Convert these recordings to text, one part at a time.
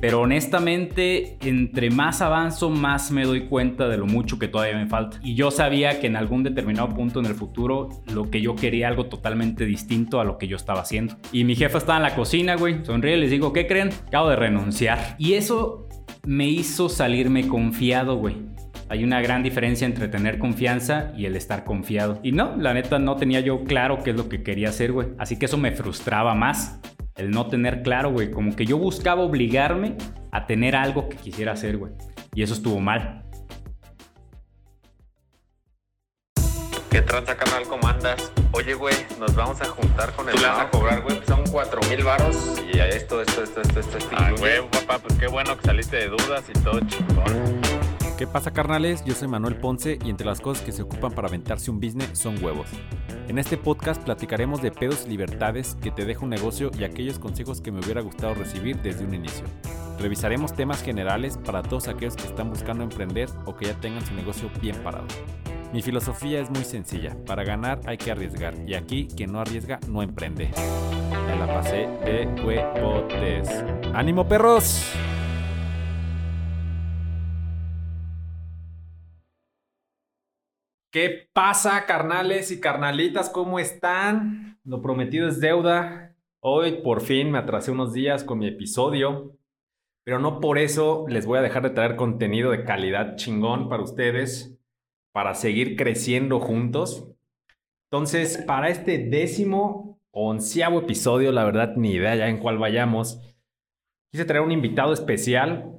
Pero honestamente, entre más avanzo, más me doy cuenta de lo mucho que todavía me falta. Y yo sabía que en algún determinado punto en el futuro, lo que yo quería algo totalmente distinto a lo que yo estaba haciendo. Y mi jefa estaba en la cocina, güey, sonríe y les digo, ¿qué creen? Acabo de renunciar. Y eso me hizo salirme confiado, güey. Hay una gran diferencia entre tener confianza y el estar confiado. Y no, la neta no tenía yo claro qué es lo que quería hacer, güey. Así que eso me frustraba más el no tener claro, güey. Como que yo buscaba obligarme a tener algo que quisiera hacer, güey. Y eso estuvo mal. ¿Qué tranza, canal? ¿Cómo andas? Oye, güey, nos vamos a juntar con el... ¿Tú vas a cobrar, güey? Son cuatro mil varos y esto, esto, esto, esto, esto, esto. Ah, güey, papá, pues qué bueno que saliste de dudas y todo chingón. ¿Qué pasa, carnales? Yo soy Manuel Ponce y entre las cosas que se ocupan para aventarse un business son huevos. En este podcast platicaremos de pedos y libertades que te deja un negocio y aquellos consejos que me hubiera gustado recibir desde un inicio. Revisaremos temas generales para todos aquellos que están buscando emprender o que ya tengan su negocio bien parado. Mi filosofía es muy sencilla, para ganar hay que arriesgar y aquí quien no arriesga no emprende. Me la pasé de huevotes. ¡Ánimo perros! ¿Qué pasa, carnales y carnalitas? ¿Cómo están? Lo prometido es deuda. Hoy por fin me atrasé unos días con mi episodio, pero no por eso les voy a dejar de traer contenido de calidad chingón para ustedes, para seguir creciendo juntos. Entonces, para este décimo onceavo episodio, la verdad ni idea ya en cuál vayamos, quise traer un invitado especial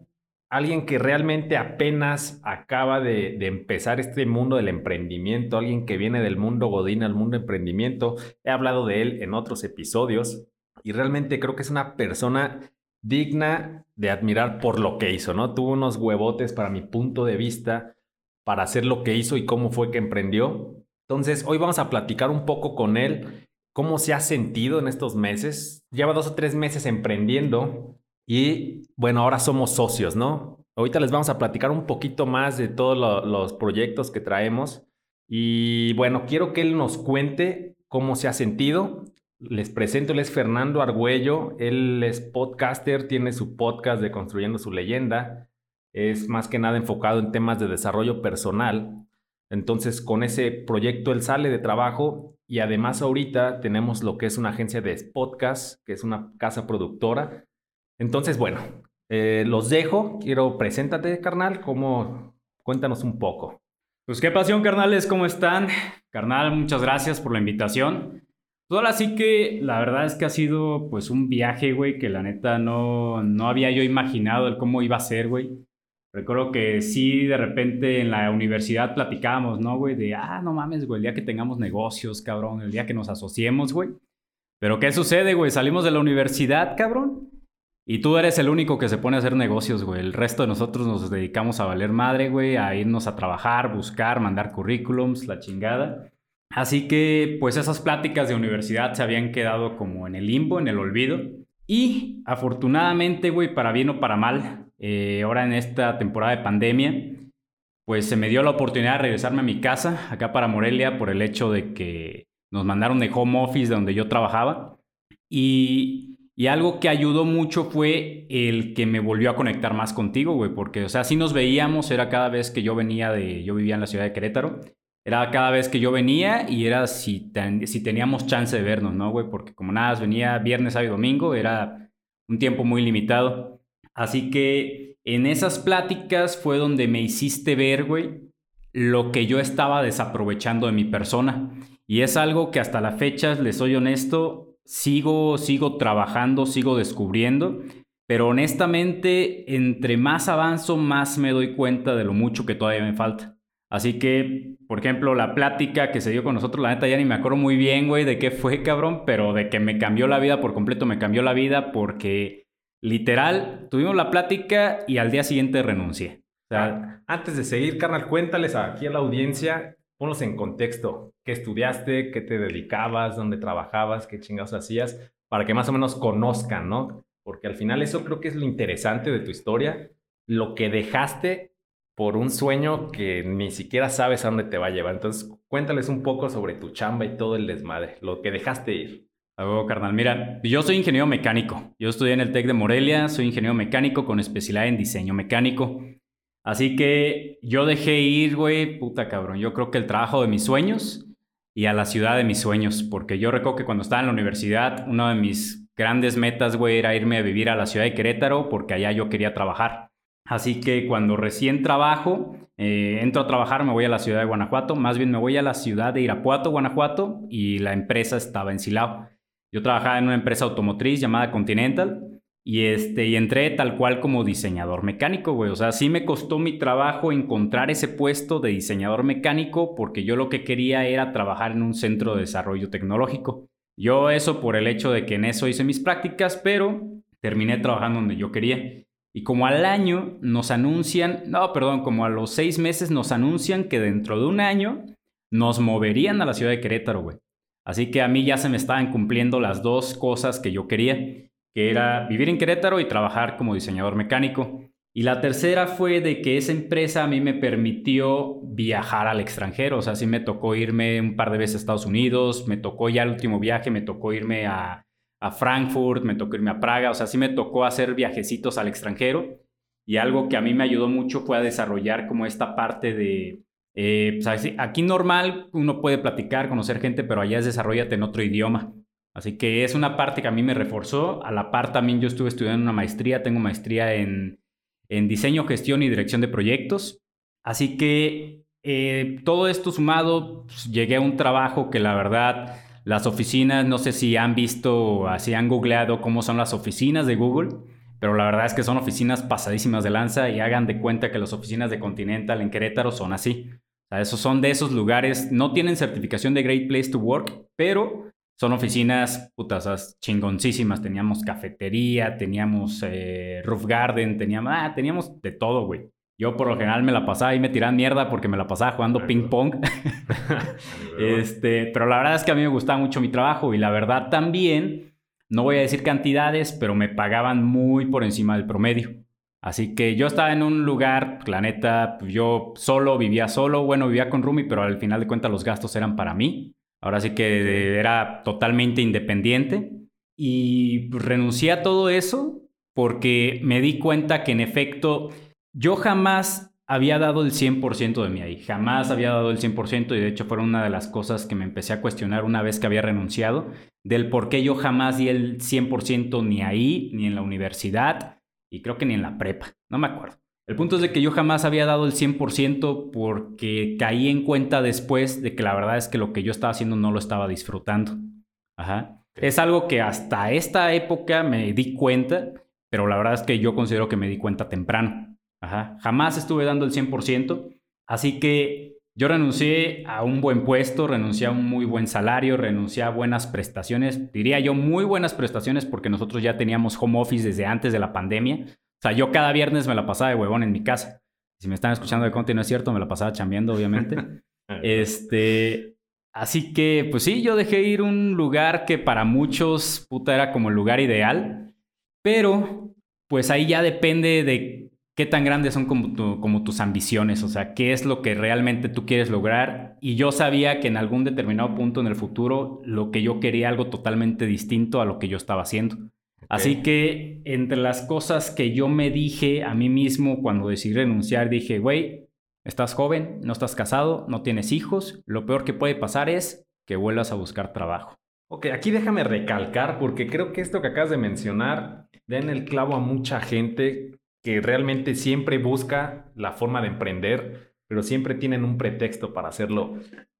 alguien que realmente apenas acaba de, empezar este mundo del emprendimiento, alguien que viene del mundo Godín al mundo emprendimiento. He hablado de él en otros episodios y realmente creo que es una persona digna de admirar por lo que hizo, ¿no? Tuvo unos huevotes para mi punto de vista para hacer lo que hizo y cómo fue que emprendió. Entonces, hoy vamos a platicar un poco con él, cómo se ha sentido en estos meses. Lleva dos o tres meses emprendiendo, y bueno, ahora somos socios, ¿no? Ahorita les vamos a platicar un poquito más de todos los proyectos que traemos. Y bueno, quiero que él nos cuente cómo se ha sentido. Les presento, él es Fernando Argüello, él es podcaster, tiene su podcast de Construyendo su leyenda, es más que nada enfocado en temas de desarrollo personal. Entonces, con ese proyecto él sale de trabajo y además ahorita tenemos lo que es una agencia de podcast, que es una casa productora entonces, bueno, eh, los dejo. Quiero, preséntate, carnal. ¿Cómo? Cuéntanos un poco. Pues qué pasión, carnales. ¿Cómo están? Carnal, muchas gracias por la invitación. Pues ahora sí que la verdad es que ha sido pues un viaje, güey, que la neta no, no había yo imaginado el cómo iba a ser, güey. Recuerdo que sí, de repente en la universidad platicábamos, ¿no, güey? De, ah, no mames, güey, el día que tengamos negocios, cabrón, el día que nos asociemos, güey. Pero ¿qué sucede, güey? Salimos de la universidad, cabrón. Y tú eres el único que se pone a hacer negocios, güey. El resto de nosotros nos dedicamos a valer madre, güey, a irnos a trabajar, buscar, mandar currículums, la chingada. Así que, pues esas pláticas de universidad se habían quedado como en el limbo, en el olvido. Y afortunadamente, güey, para bien o para mal, eh, ahora en esta temporada de pandemia, pues se me dio la oportunidad de regresarme a mi casa, acá para Morelia, por el hecho de que nos mandaron de home office de donde yo trabajaba. Y y algo que ayudó mucho fue el que me volvió a conectar más contigo, güey, porque, o sea, si nos veíamos, era cada vez que yo venía de, yo vivía en la ciudad de Querétaro, era cada vez que yo venía y era si, si teníamos chance de vernos, ¿no, güey? Porque como nada, venía viernes, sábado y domingo, era un tiempo muy limitado. Así que en esas pláticas fue donde me hiciste ver, güey, lo que yo estaba desaprovechando de mi persona. Y es algo que hasta la fecha, les soy honesto, sigo, sigo trabajando, sigo descubriendo, pero honestamente, entre más avanzo, más me doy cuenta de lo mucho que todavía me falta. Así que, por ejemplo, la plática que se dio con nosotros, la neta ya ni me acuerdo muy bien, güey, de qué fue, cabrón, pero de que me cambió la vida por completo, me cambió la vida porque literal tuvimos la plática y al día siguiente renuncié. O sea, antes de seguir, carnal, cuéntales aquí a la audiencia ponlos en contexto. ¿Qué estudiaste? ¿Qué te dedicabas? ¿Dónde trabajabas? ¿Qué chingados hacías? Para que más o menos conozcan, ¿no? Porque al final eso creo que es lo interesante de tu historia. Lo que dejaste por un sueño que ni siquiera sabes a dónde te va a llevar. Entonces, cuéntales un poco sobre tu chamba y todo el desmadre, lo que dejaste ir. A huevo, carnal. Mira, yo soy ingeniero mecánico. Yo estudié en el TEC de Morelia, soy ingeniero mecánico con especialidad en diseño mecánico. Así que yo dejé ir, güey, puta cabrón. Yo creo que el trabajo de mis sueños y a la ciudad de mis sueños, porque yo recuerdo que cuando estaba en la universidad, una de mis grandes metas, güey, era irme a vivir a la ciudad de Querétaro, porque allá yo quería trabajar. Así que cuando recién trabajo, eh, entro a trabajar, me voy a la ciudad de Guanajuato, más bien me voy a la ciudad de Irapuato, Guanajuato, y la empresa estaba en Silao. Yo trabajaba en una empresa automotriz llamada Continental y, este, y entré tal cual como diseñador mecánico, güey. O sea, sí me costó mi trabajo encontrar ese puesto de diseñador mecánico porque yo lo que quería era trabajar en un centro de desarrollo tecnológico. Yo eso por el hecho de que en eso hice mis prácticas, pero terminé trabajando donde yo quería. Y como al año nos anuncian, no, perdón, como a los seis meses nos anuncian que dentro de un año nos moverían a la ciudad de Querétaro, güey. Así que a mí ya se me estaban cumpliendo las dos cosas que yo quería, que era vivir en Querétaro y trabajar como diseñador mecánico. Y la tercera fue de que esa empresa a mí me permitió viajar al extranjero. O sea, sí me tocó irme un par de veces a Estados Unidos, me tocó ya el último viaje, me tocó irme a, a Frankfurt, me tocó irme a Praga. O sea, sí me tocó hacer viajecitos al extranjero. Y algo que a mí me ayudó mucho fue a desarrollar como esta parte de, eh, pues, aquí normal uno puede platicar, conocer gente, pero allá es desarrollate en otro idioma. Así que es una parte que a mí me reforzó. A la par también yo estuve estudiando una maestría, tengo maestría en, diseño, gestión y dirección de proyectos. Así que eh, todo esto sumado, pues, llegué a un trabajo que la verdad, las oficinas, no sé si han visto, así han googleado cómo son las oficinas de Google, pero la verdad es que son oficinas pasadísimas de lanza y hagan de cuenta que las oficinas de Continental en Querétaro son así. Esos son de esos lugares, no tienen certificación de Great Place to Work, pero son oficinas putas chingoncísimas. Teníamos cafetería, teníamos eh, roof garden, teníamos, ah, teníamos de todo, güey. Yo por lo general me la pasaba y me tiraban mierda porque me la pasaba jugando ping pong. este, pero la verdad es que a mí me gustaba mucho mi trabajo y la verdad también, no voy a decir cantidades, pero me pagaban muy por encima del promedio. Así que yo estaba en un lugar, la neta, yo solo, vivía solo, bueno, vivía con Rumi, pero al final de cuentas los gastos eran para mí. Ahora sí que era totalmente independiente. Y renuncié a todo eso porque me di cuenta que en efecto yo jamás había dado el 100% de mí ahí, jamás había dado el 100% y de hecho fue una de las cosas que me empecé a cuestionar una vez que había renunciado, del por qué yo jamás di el 100% ni ahí, ni en la universidad, y creo que ni en la prepa, no me acuerdo. El punto es de que yo jamás había dado el 100% porque caí en cuenta después de que la verdad es que lo que yo estaba haciendo no lo estaba disfrutando. Ajá. Es algo que hasta esta época me di cuenta, pero la verdad es que yo considero que me di cuenta temprano. Ajá. Jamás estuve dando el 100%, así que yo renuncié a un buen puesto, renuncié a un muy buen salario, renuncié a buenas prestaciones, diría yo muy buenas prestaciones porque nosotros ya teníamos home office desde antes de la pandemia. O sea, yo cada viernes me la pasaba de huevón en mi casa. Si me están escuchando de Conti, no es cierto, me la pasaba chambeando, obviamente. este, así que, pues sí, yo dejé ir un lugar que para muchos, puta, era como el lugar ideal. Pero, pues ahí ya depende de qué tan grandes son como, como, tus ambiciones, o sea, qué es lo que realmente tú quieres lograr. Y yo sabía que en algún determinado punto en el futuro lo que yo quería algo totalmente distinto a lo que yo estaba haciendo. Así que entre las cosas que yo me dije a mí mismo cuando decidí renunciar, dije, güey, estás joven, no estás casado, no tienes hijos, lo peor que puede pasar es que vuelvas a buscar trabajo. Ok, aquí déjame recalcar porque creo que esto que acabas de mencionar da en el clavo a mucha gente que realmente siempre busca la forma de emprender, pero siempre tienen un pretexto para hacerlo.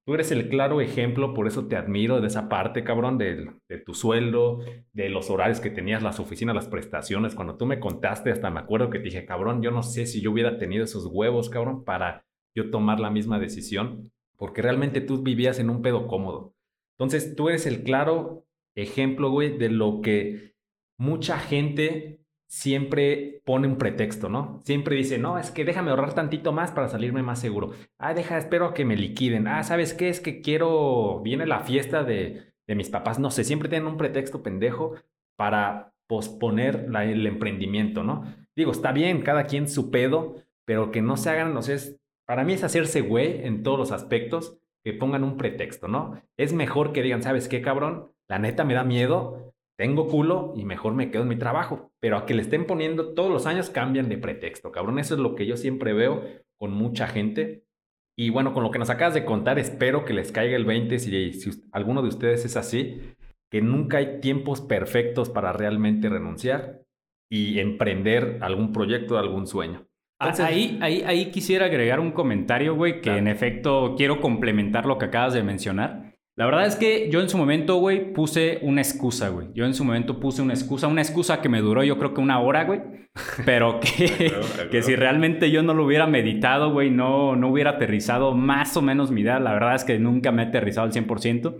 Tú eres el claro ejemplo, por eso te admiro de esa parte, cabrón, de, de tu sueldo, de los horarios que tenías, las oficinas, las prestaciones. Cuando tú me contaste, hasta me acuerdo que te dije, cabrón, yo no sé si yo hubiera tenido esos huevos, cabrón, para yo tomar la misma decisión, porque realmente tú vivías en un pedo cómodo. Entonces, tú eres el claro ejemplo, güey, de lo que mucha gente siempre pone un pretexto, ¿no? Siempre dice, no, es que déjame ahorrar tantito más para salirme más seguro. Ah, deja, espero que me liquiden. Ah, ¿sabes qué? Es que quiero, viene la fiesta de, de mis papás. No sé, siempre tienen un pretexto pendejo para posponer el emprendimiento, ¿no? Digo, está bien, cada quien su pedo, pero que no se hagan, no sé, para mí es hacerse güey en todos los aspectos, que pongan un pretexto, ¿no? Es mejor que digan, ¿sabes qué, cabrón? la neta me da miedo, tengo culo y mejor me quedo en mi trabajo. Pero a que le estén poniendo todos los años cambian de pretexto, cabrón. Eso es lo que yo siempre veo con mucha gente. Y bueno, con lo que nos acabas de contar, espero que les caiga el 20 si, si alguno de ustedes es así, que nunca hay tiempos perfectos para realmente renunciar y emprender algún proyecto, algún sueño. ahí, ahí, ahí quisiera agregar un comentario, güey, que en efecto quiero complementar lo que acabas de mencionar. La verdad es que yo en su momento, güey, puse una excusa, güey. Yo en su momento puse una excusa, una excusa que me duró yo creo que una hora, güey. Pero que, que si realmente yo no lo hubiera meditado, güey, no, no hubiera aterrizado más o menos mi idea. La verdad es que nunca me he aterrizado al 100%.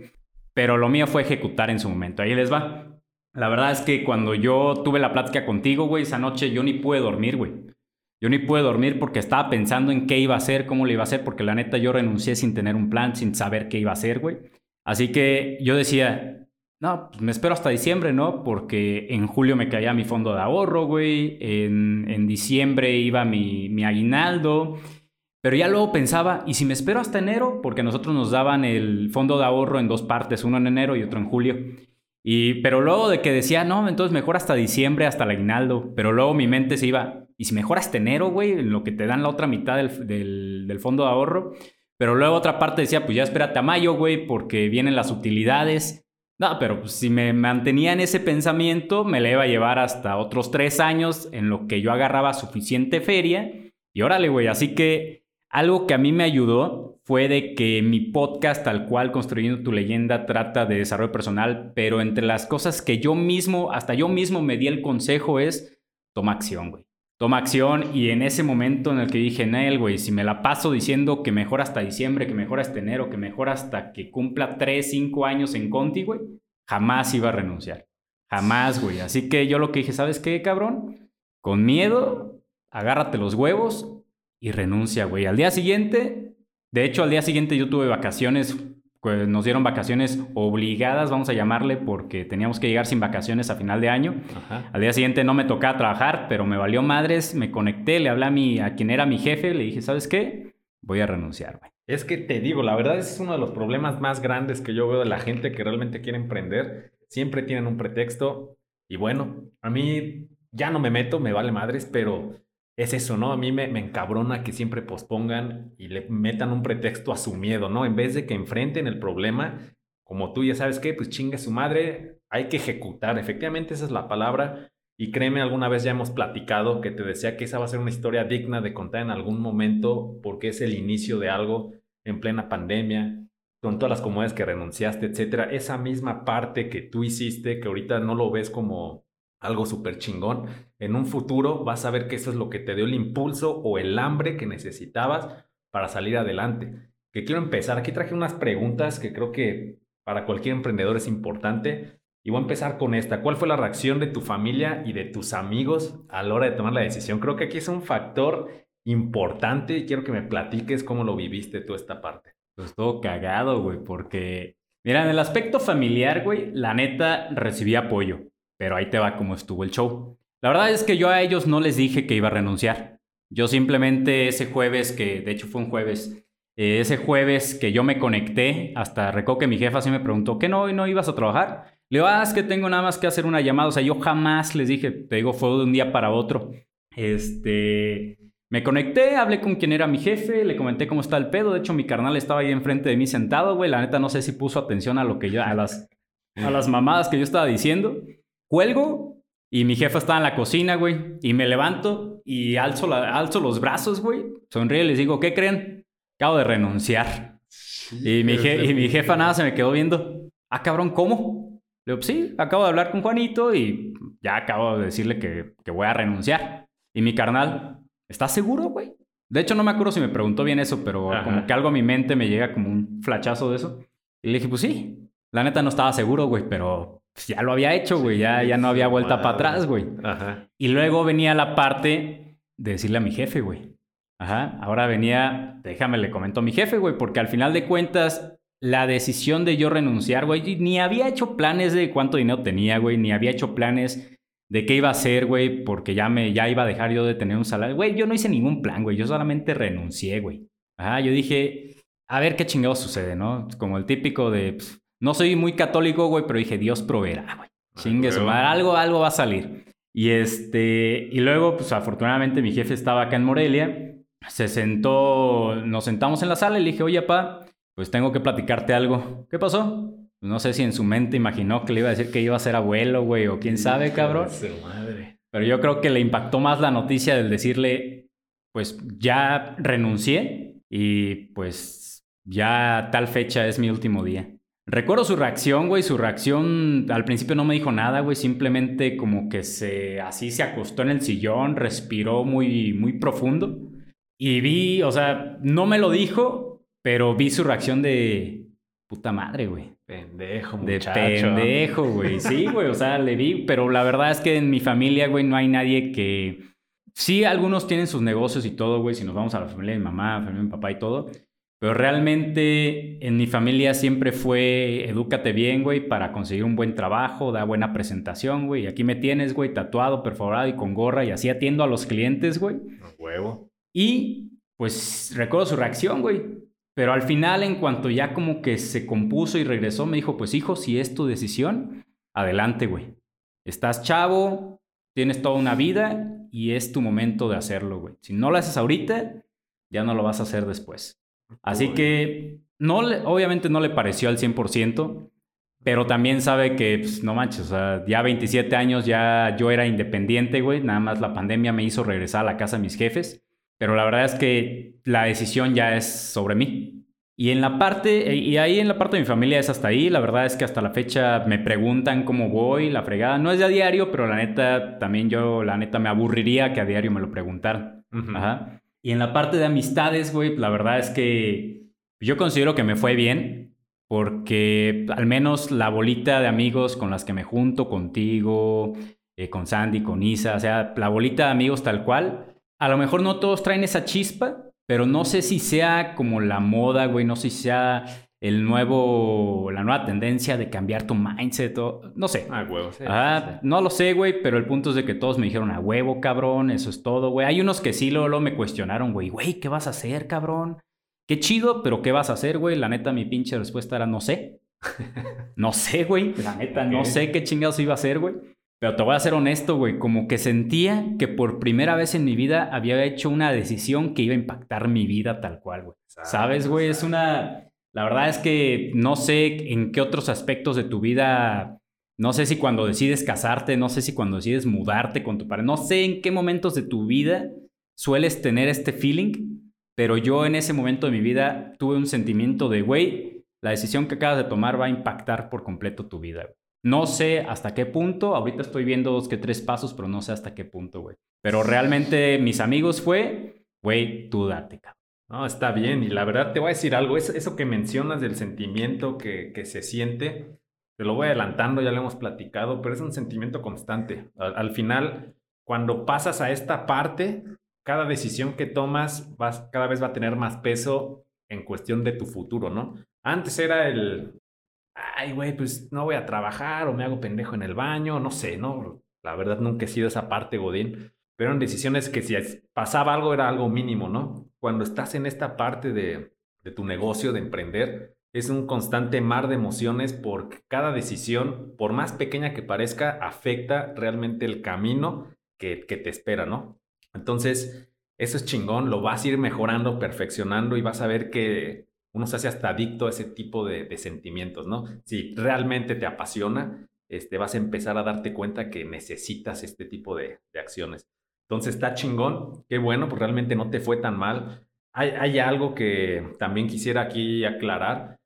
Pero lo mío fue ejecutar en su momento. Ahí les va. La verdad es que cuando yo tuve la plática contigo, güey, esa noche yo ni pude dormir, güey. Yo ni pude dormir porque estaba pensando en qué iba a hacer, cómo le iba a hacer, porque la neta yo renuncié sin tener un plan, sin saber qué iba a hacer, güey. Así que yo decía, no, pues me espero hasta diciembre, ¿no? Porque en julio me caía mi fondo de ahorro, güey. En, diciembre iba mi, mi, aguinaldo. Pero ya luego pensaba, ¿y si me espero hasta enero? Porque nosotros nos daban el fondo de ahorro en dos partes, uno en enero y otro en julio. Y, pero luego de que decía, no, entonces mejor hasta diciembre, hasta el aguinaldo. Pero luego mi mente se iba, ¿y si mejor hasta enero, güey? En lo que te dan la otra mitad del, del fondo de ahorro. Pero luego otra parte decía, pues ya espérate a mayo, güey, porque vienen las utilidades. No, pero pues, si me mantenía en ese pensamiento, me le iba a llevar hasta otros tres años en lo que yo agarraba suficiente feria. Y órale, güey, así que algo que a mí me ayudó fue de que mi podcast, tal cual, Construyendo tu leyenda, trata de desarrollo personal, pero entre las cosas que yo mismo, hasta yo mismo me di el consejo es, toma acción, güey toma acción y en ese momento en el que dije, Nel, güey, si me la paso diciendo que mejor hasta diciembre, que mejor hasta enero, que mejor hasta que cumpla 3, 5 años en Conti, güey, jamás iba a renunciar. Jamás, güey. Así que yo lo que dije, ¿sabes qué, cabrón? Con miedo, agárrate los huevos y renuncia, güey. Al día siguiente, de hecho, al día siguiente yo tuve vacaciones pues nos dieron vacaciones obligadas, vamos a llamarle, porque teníamos que llegar sin vacaciones a final de año. Al día siguiente no me tocaba trabajar, pero me valió madres, me conecté, le hablé a, mi, a quien era mi jefe, le dije, ¿sabes qué? Voy a renunciar, güey. Es que te digo, la verdad es uno de los problemas más grandes que yo veo de la gente que realmente quiere emprender. Siempre tienen un pretexto. Y bueno, a mí ya no me meto, me vale madres, pero es eso, ¿no? A mí me, encabrona que siempre pospongan y le metan un pretexto a su miedo, ¿no? En vez de que enfrenten el problema, como tú ya sabes qué, pues chingue su madre, hay que ejecutar. Efectivamente, esa es la palabra. Y créeme, alguna vez ya hemos platicado que te decía que esa va a ser una historia digna de contar en algún momento porque es el inicio de algo en plena pandemia, con todas las comodidades que renunciaste, etcétera. Esa misma parte que tú hiciste, que ahorita no lo ves como algo súper chingón, en un futuro vas a ver que eso es lo que te dio el impulso o el hambre que necesitabas para salir adelante. Que quiero empezar, aquí traje unas preguntas que creo que para cualquier emprendedor es importante. Y voy a empezar con esta. ¿Cuál fue la reacción de tu familia y de tus amigos a la hora de tomar la decisión? Creo que aquí es un factor importante y quiero que me platiques cómo lo viviste tú esta parte. Pues todo cagado, güey, porque... Mira, en el aspecto familiar, güey, la neta recibí apoyo pero ahí te va cómo estuvo el show. La verdad es que yo a ellos no les dije que iba a renunciar. Yo simplemente ese jueves, que de hecho fue un jueves, eh, ese jueves que yo me conecté, hasta recuerdo que mi jefa sí me preguntó, ¿qué no, no ibas a trabajar? Le digo, ah, es que tengo nada más que hacer una llamada. O sea, yo jamás les dije, te digo, fue de un día para otro. Este, me conecté, hablé con quien era mi jefe, le comenté cómo está el pedo. De hecho, mi carnal estaba ahí enfrente de mí sentado, güey. La neta no sé si puso atención a lo que yo, a las, a las mamadas que yo estaba diciendo. Cuelgo y mi jefa está en la cocina, güey. Y me levanto y alzo, la, alzo los brazos, güey. Sonríe y les digo, ¿qué creen? Acabo de renunciar. y, mi y mi jefa nada se me quedó viendo. Ah, cabrón, ¿cómo? Le digo, sí, acabo de hablar con Juanito y ya acabo de decirle que, que voy a renunciar. Y mi carnal, ¿estás seguro, güey? De hecho, no me acuerdo si me preguntó bien eso, pero como que algo a mi mente me llega como un flachazo de eso. Y le dije, pues sí. La neta no estaba seguro, güey, pero pues, ya lo había hecho, güey, ya, ya no había vuelta para atrás, güey. Ajá. Y luego venía la parte de decirle a mi jefe, güey. Ajá, ahora venía, déjame le comento a mi jefe, güey, porque al final de cuentas, la decisión de yo renunciar, güey, ni había hecho planes de cuánto dinero tenía, güey, ni había hecho planes de qué iba a hacer, güey, porque ya me, ya iba a dejar yo de tener un salario. Güey, yo no hice ningún plan, güey, yo solamente renuncié, güey. Ajá, yo dije, a ver qué chingado sucede, ¿no? Como el típico de, pues, No soy muy católico, güey, pero dije, Dios proveerá, güey. Chingue su madre, algo, algo va a salir. Y este, y luego, pues afortunadamente mi jefe estaba acá en Morelia. Se sentó, nos sentamos en la sala y le dije, oye, pa, pues tengo que platicarte algo. ¿Qué pasó? No sé si en su mente imaginó que le iba a decir que iba a ser abuelo, güey, o quién sabe, cabrón. Su madre. Pero yo creo que le impactó más la noticia del decirle, pues ya renuncié y pues ya tal fecha es mi último día. Recuerdo su reacción, güey, su reacción al principio no me dijo nada, güey, simplemente como que se así se acostó en el sillón, respiró muy muy profundo y vi, o sea, no me lo dijo, pero vi su reacción de puta madre, güey. Pendejo, De muchacho. pendejo, güey. Sí, güey, o sea, le vi, pero la verdad es que en mi familia, güey, no hay nadie que... Sí, algunos tienen sus negocios y todo, güey, si nos vamos a la familia de mi mamá, familia de mi papá y todo, pero realmente en mi familia siempre fue edúcate bien, güey, para conseguir un buen trabajo, da buena presentación, güey. Aquí me tienes, güey, tatuado, perforado y con gorra y así atiendo a los clientes, güey. Huevo. Y pues recuerdo su reacción, güey. Pero al final, en cuanto ya como que se compuso y regresó, me dijo, pues hijo, si es tu decisión, adelante, güey. Estás chavo, tienes toda una vida y es tu momento de hacerlo, güey. Si no lo haces ahorita, ya no lo vas a hacer después. Así que, no le- obviamente no le pareció al 100%, pero también sabe que, pues, no manches, o sea, ya 27 años ya yo era independiente, güey. Nada más la pandemia me hizo regresar a la casa de mis jefes. Pero la verdad es que la decisión ya es sobre mí. Y en la parte, y ahí en la parte de mi familia es hasta ahí. La verdad es que hasta la fecha me preguntan cómo voy, la fregada. No es de a diario, pero la neta, también yo, la neta, me aburriría que a diario me lo preguntaran. Ajá. Y en la parte de amistades, güey, la verdad es que yo considero que me fue bien. Porque al menos la bolita de amigos con las que me junto, contigo, eh, con Sandy, con Isa, o sea, la bolita de amigos tal cual. A lo mejor no todos traen esa chispa, pero no sé si sea como la moda, güey, no sé si sea el nuevo, la nueva tendencia de cambiar tu mindset, o, no sé. A huevo, sí. Ajá, sí, no lo sé, güey, pero el punto es de que todos me dijeron a huevo, cabrón, eso es todo, güey. Hay unos que sí luego, luego me cuestionaron, güey, güey, ¿qué vas a hacer, cabrón? Qué chido, pero ¿qué vas a hacer, güey? La neta, mi pinche respuesta era no sé. no sé, güey. La neta, no sé qué chingados iba a hacer, güey. Pero te voy a ser honesto, güey. Como que sentía que por primera vez en mi vida había hecho una decisión que iba a impactar mi vida tal cual, güey. ¿Sabes, güey? Es una... La verdad es que no sé en qué otros aspectos de tu vida... No sé si cuando decides casarte, no sé si cuando decides mudarte con tu pareja, no sé en qué momentos de tu vida sueles tener este feeling, pero yo en ese momento de mi vida tuve un sentimiento de, güey, la decisión que acabas de tomar va a impactar por completo tu vida. No sé hasta qué punto, ahorita estoy viendo dos que tres pasos, pero no sé hasta qué punto, güey. Pero realmente mis amigos fue, güey, tú date, cabrón. No, está bien. Y la verdad te voy a decir algo. Eso, eso que mencionas del sentimiento que, que se siente, te lo voy adelantando, ya lo hemos platicado, pero es un sentimiento constante. Al, al final, cuando pasas a esta parte, cada decisión que tomas vas, cada vez va a tener más peso en cuestión de tu futuro, ¿no? Antes era el, ay, güey, pues no voy a trabajar o me hago pendejo en el baño, no sé, ¿no? La verdad nunca he sido esa parte, Godín. Pero eran decisiones que si pasaba algo era algo mínimo, ¿no? Cuando estás en esta parte de, de tu negocio, de emprender, es un constante mar de emociones porque cada decisión, por más pequeña que parezca, afecta realmente el camino que, que te espera, ¿no? Entonces, eso es chingón, lo vas a ir mejorando, perfeccionando y vas a ver que uno se hace hasta adicto a ese tipo de, de sentimientos, ¿no? Si realmente te apasiona, este, vas a empezar a darte cuenta que necesitas este tipo de, de acciones. Entonces está chingón, qué bueno, pues realmente no te fue tan mal. Hay, algo que también quisiera aquí aclarar.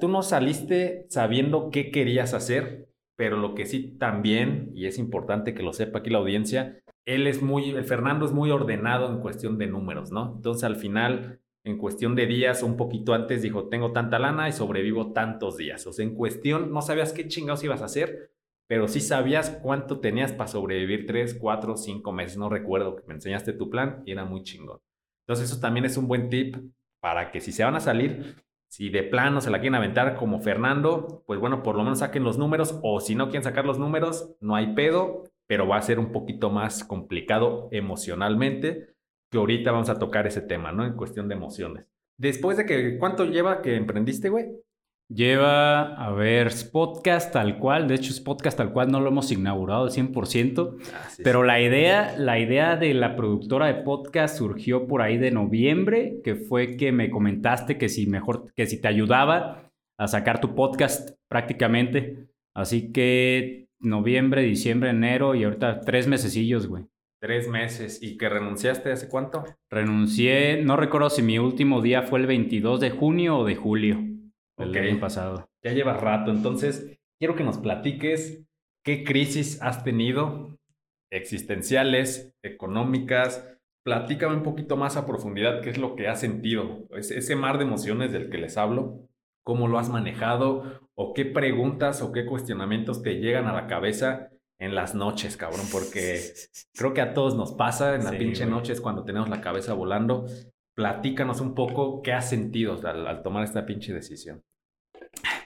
Tú no saliste sabiendo qué querías hacer, pero lo que sí también, y es importante que lo sepa aquí la audiencia, él es muy, el Fernando es muy ordenado en cuestión de números, ¿no? Entonces al final, en cuestión de días, un poquito antes dijo, tengo tanta lana y sobrevivo tantos días. O sea, en cuestión, no sabías qué chingados ibas a hacer, pero sí sabías cuánto tenías para sobrevivir tres, cuatro, cinco meses. No recuerdo que me enseñaste tu plan y era muy chingón. Entonces eso también es un buen tip para que si se van a salir, si de plano se la quieren aventar como Fernando, pues bueno, por lo menos saquen los números o si no quieren sacar los números, no hay pedo, pero va a ser un poquito más complicado emocionalmente, que ahorita vamos a tocar ese tema, ¿no? En cuestión de emociones. Después de que, ¿cuánto lleva que emprendiste, güey? Lleva, a ver, podcast tal cual. De hecho, es podcast tal cual no lo hemos inaugurado al 100%. Ah, sí, Pero sí. la idea, la idea de la productora de podcast surgió por ahí de noviembre, que fue que me comentaste que si mejor, que si te ayudaba a sacar tu podcast prácticamente. Así que noviembre, diciembre, enero y ahorita tres mesecillos, güey. Tres meses. ¿Y que renunciaste hace cuánto? Renuncié, no recuerdo si mi último día fue el 22 de junio o de julio del Ok. año pasado. Ya llevas rato, entonces quiero que nos platiques qué crisis has tenido, existenciales, económicas. Platícame un poquito más a profundidad qué es lo que has sentido, ese, ese mar de emociones del que les hablo, cómo lo has manejado o qué preguntas o qué cuestionamientos te llegan a la cabeza en las noches, cabrón, porque creo que a todos nos pasa en la Sí, pinche güey. noche es cuando tenemos la cabeza volando. Platícanos un poco qué has sentido al- al tomar esta pinche decisión.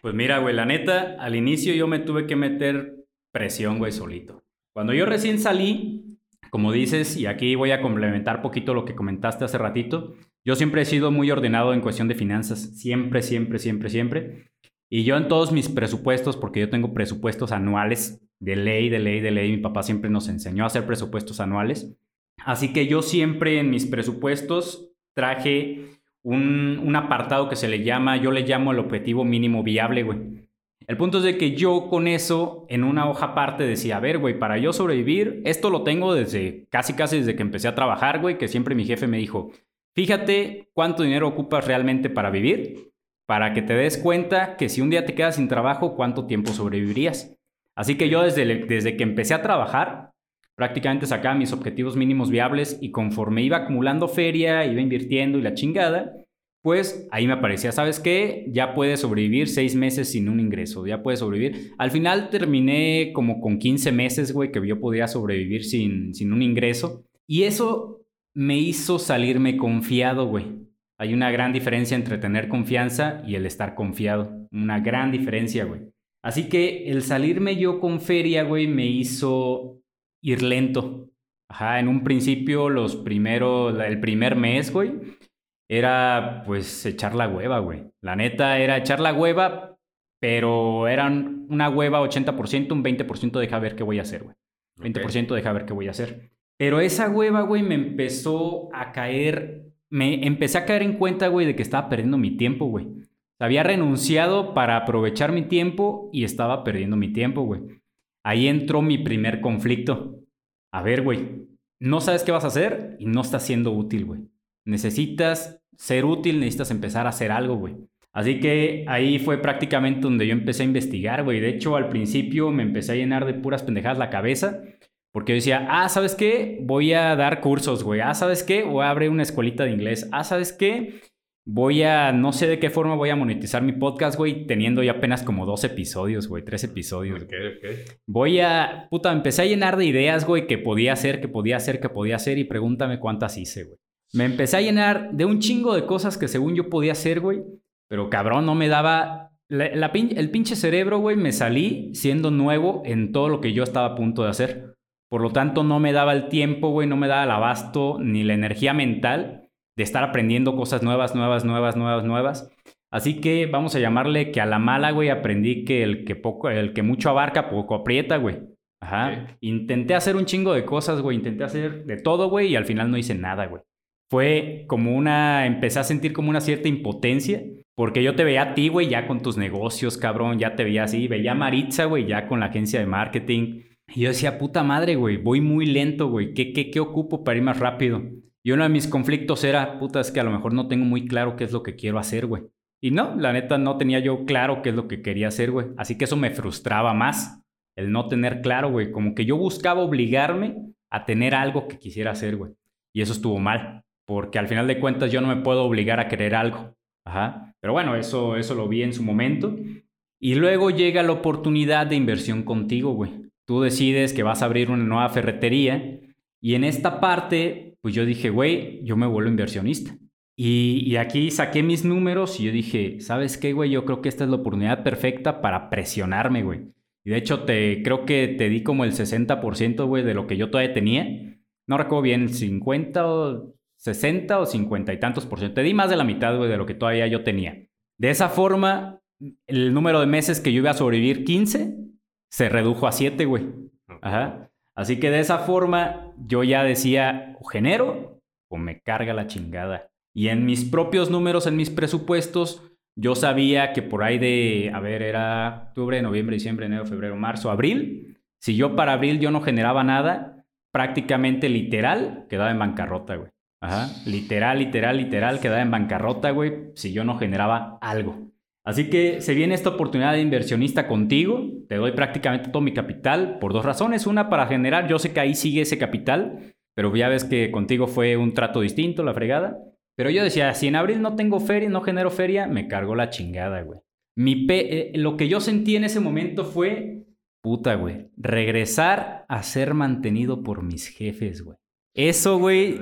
Pues mira, güey, la neta, al inicio yo me tuve que meter presión, güey, solito. Cuando yo recién salí, como dices, y aquí voy a complementar poquito lo que comentaste hace ratito, yo siempre he sido muy ordenado en cuestión de finanzas, siempre, siempre, siempre, siempre. Y yo en todos mis presupuestos, porque yo tengo presupuestos anuales, de ley, de ley, de ley, mi papá siempre nos enseñó a hacer presupuestos anuales. Así que yo siempre en mis presupuestos traje un, apartado que se le llama, yo le llamo el objetivo mínimo viable, güey. El punto es de que yo con eso, en una hoja aparte, decía, a ver, güey, para yo sobrevivir, esto lo tengo desde casi, casi desde que empecé a trabajar, güey, que siempre mi jefe me dijo, fíjate cuánto dinero ocupas realmente para vivir, para que te des cuenta que si un día te quedas sin trabajo, cuánto tiempo sobrevivirías. Así que yo desde, desde que empecé a trabajar, prácticamente sacaba mis objetivos mínimos viables y conforme iba acumulando feria, iba invirtiendo y la chingada, pues ahí me aparecía, ¿sabes qué? Ya puedes sobrevivir seis meses sin un ingreso, ya puedes sobrevivir. Al final terminé como con 15 meses, güey, que yo podía sobrevivir sin, sin un ingreso. Y eso me hizo salirme confiado, güey. Hay una gran diferencia entre tener confianza y el estar confiado. Una gran diferencia, güey. Así que el salirme yo con feria, güey, me hizo ir lento. Ajá, en un principio, los primeros, el primer mes, güey, era pues echar la hueva, güey. La neta era echar la hueva, pero eran una hueva 80%, un 20% deja ver qué voy a hacer, güey. 20% deja ver qué voy a hacer. Pero esa hueva, güey, me empezó a caer, me empecé a caer en cuenta, güey, de que estaba perdiendo mi tiempo, güey. Había renunciado para aprovechar mi tiempo y estaba perdiendo mi tiempo, güey. Ahí entró mi primer conflicto. A ver, güey, no sabes qué vas a hacer y no estás siendo útil, güey. Necesitas ser útil, necesitas empezar a hacer algo, güey. Así que ahí fue prácticamente donde yo empecé a investigar, güey. De hecho, al principio me empecé a llenar de puras pendejadas la cabeza. Porque yo decía, ah, ¿sabes qué? Voy a dar cursos, güey. Ah, ¿sabes qué? Voy a abrir una escuelita de inglés. Ah, ¿sabes qué? Voy a, no sé de qué forma voy a monetizar mi podcast, güey, teniendo ya apenas como dos episodios, güey, tres episodios. Ok, ok. Voy a, puta, empecé a llenar de ideas, güey, que podía hacer, que podía hacer, que podía hacer y pregúntame cuántas hice, güey. Me empecé a llenar de un chingo de cosas que según yo podía hacer, güey, pero cabrón, no me daba... la- la pin- el pinche cerebro, güey, me salí siendo nuevo en todo lo que yo estaba a punto de hacer. Por lo tanto, no me daba el tiempo, güey, no me daba el abasto ni la energía mental de estar aprendiendo cosas nuevas, nuevas, nuevas, nuevas, nuevas. Así que vamos a llamarle que a la mala, güey, aprendí que el que poco, el que mucho abarca, poco aprieta, güey. Ajá. Intenté hacer un chingo de cosas, güey. Intenté hacer de todo, güey, y al final no hice nada, güey. Fue como una. Empecé a sentir como una cierta impotencia. Porque yo te veía a ti, güey, ya con tus negocios, cabrón. Ya te veía así. Veía a Maritza, güey, ya con la agencia de marketing. Y yo decía, puta madre, güey, voy muy lento, güey. ¿Qué, qué, ¿Qué ocupo para ir más rápido? Y uno de mis conflictos era, puta, es que a lo mejor no tengo muy claro qué es lo que quiero hacer, güey. Y no, la neta no tenía yo claro qué es lo que quería hacer, güey. Así que eso me frustraba más, el no tener claro, güey. Como que yo buscaba obligarme a tener algo que quisiera hacer, güey. Y eso estuvo mal, porque al final de cuentas yo no me puedo obligar a querer algo. Ajá. Pero bueno, eso, eso lo vi en su momento. Y luego llega la oportunidad de inversión contigo, güey. Tú decides que vas a abrir una nueva ferretería y en esta parte, pues yo dije, güey, yo me vuelvo inversionista. Y, y aquí saqué mis números y yo dije, ¿sabes qué, güey? Yo creo que esta es la oportunidad perfecta para presionarme, güey. Y de hecho, te, creo que te di como el 60%, güey, de lo que yo todavía tenía. No recuerdo bien, 50 o 60 o 50 y tantos por ciento. Te di más de la mitad, güey, de lo que todavía yo tenía. De esa forma, el número de meses que yo iba a sobrevivir, 15, se redujo a 7, güey. Ajá. Así que de esa forma yo ya decía, o genero o me carga la chingada. Y en mis propios números, en mis presupuestos, yo sabía que por ahí de, a ver, era octubre, noviembre, diciembre, enero, febrero, marzo, abril. Si yo para abril yo no generaba nada, prácticamente literal quedaba en bancarrota, güey. Ajá. Literal, literal, literal quedaba en bancarrota, güey, si yo no generaba algo. Así que se viene esta oportunidad de inversionista contigo. Te doy prácticamente todo mi capital por dos razones. Una, para generar, yo sé que ahí sigue ese capital, pero ya ves que contigo fue un trato distinto, la fregada. Pero yo decía, si en abril no tengo feria, no genero feria, me cargo la chingada, güey. Mi pe eh, lo que yo sentí en ese momento fue, puta, güey, regresar a ser mantenido por mis jefes, güey. Eso, güey,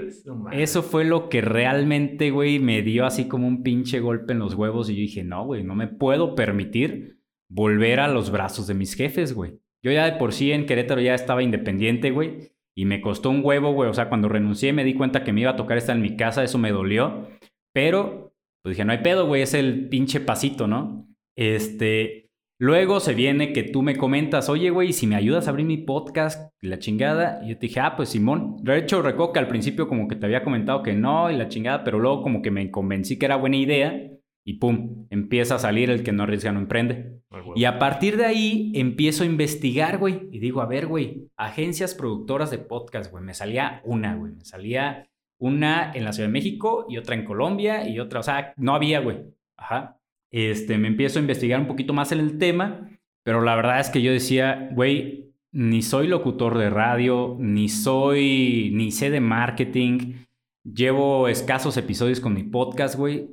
eso fue lo que realmente, güey, me dio así como un pinche golpe en los huevos y yo dije, no, güey, no me puedo permitir volver a los brazos de mis jefes, güey. Yo ya de por sí en Querétaro ya estaba independiente, güey, y me costó un huevo, güey. O sea, cuando renuncié me di cuenta que me iba a tocar estar en mi casa, eso me dolió. Pero, pues dije, no hay pedo, güey, es el pinche pasito, ¿no? Este, Luego se viene que tú me comentas, oye, güey, si me ayudas a abrir mi podcast, la chingada. Y yo te dije, ah, pues Simón. De hecho, que al principio como que te había comentado que no y la chingada, pero luego como que me convencí que era buena idea y pum, empieza a salir el que no arriesga no emprende. Y a partir de ahí empiezo a investigar, güey. Y digo, a ver, güey, agencias productoras de podcast, güey. Me salía una, güey. Me salía una en la Ciudad de México y otra en Colombia y otra, o sea, no había, güey. Ajá. Este, me empiezo a investigar un poquito más en el tema, pero la verdad es que yo decía, güey, ni soy locutor de radio, ni soy, ni sé de marketing, llevo escasos episodios con mi podcast, güey.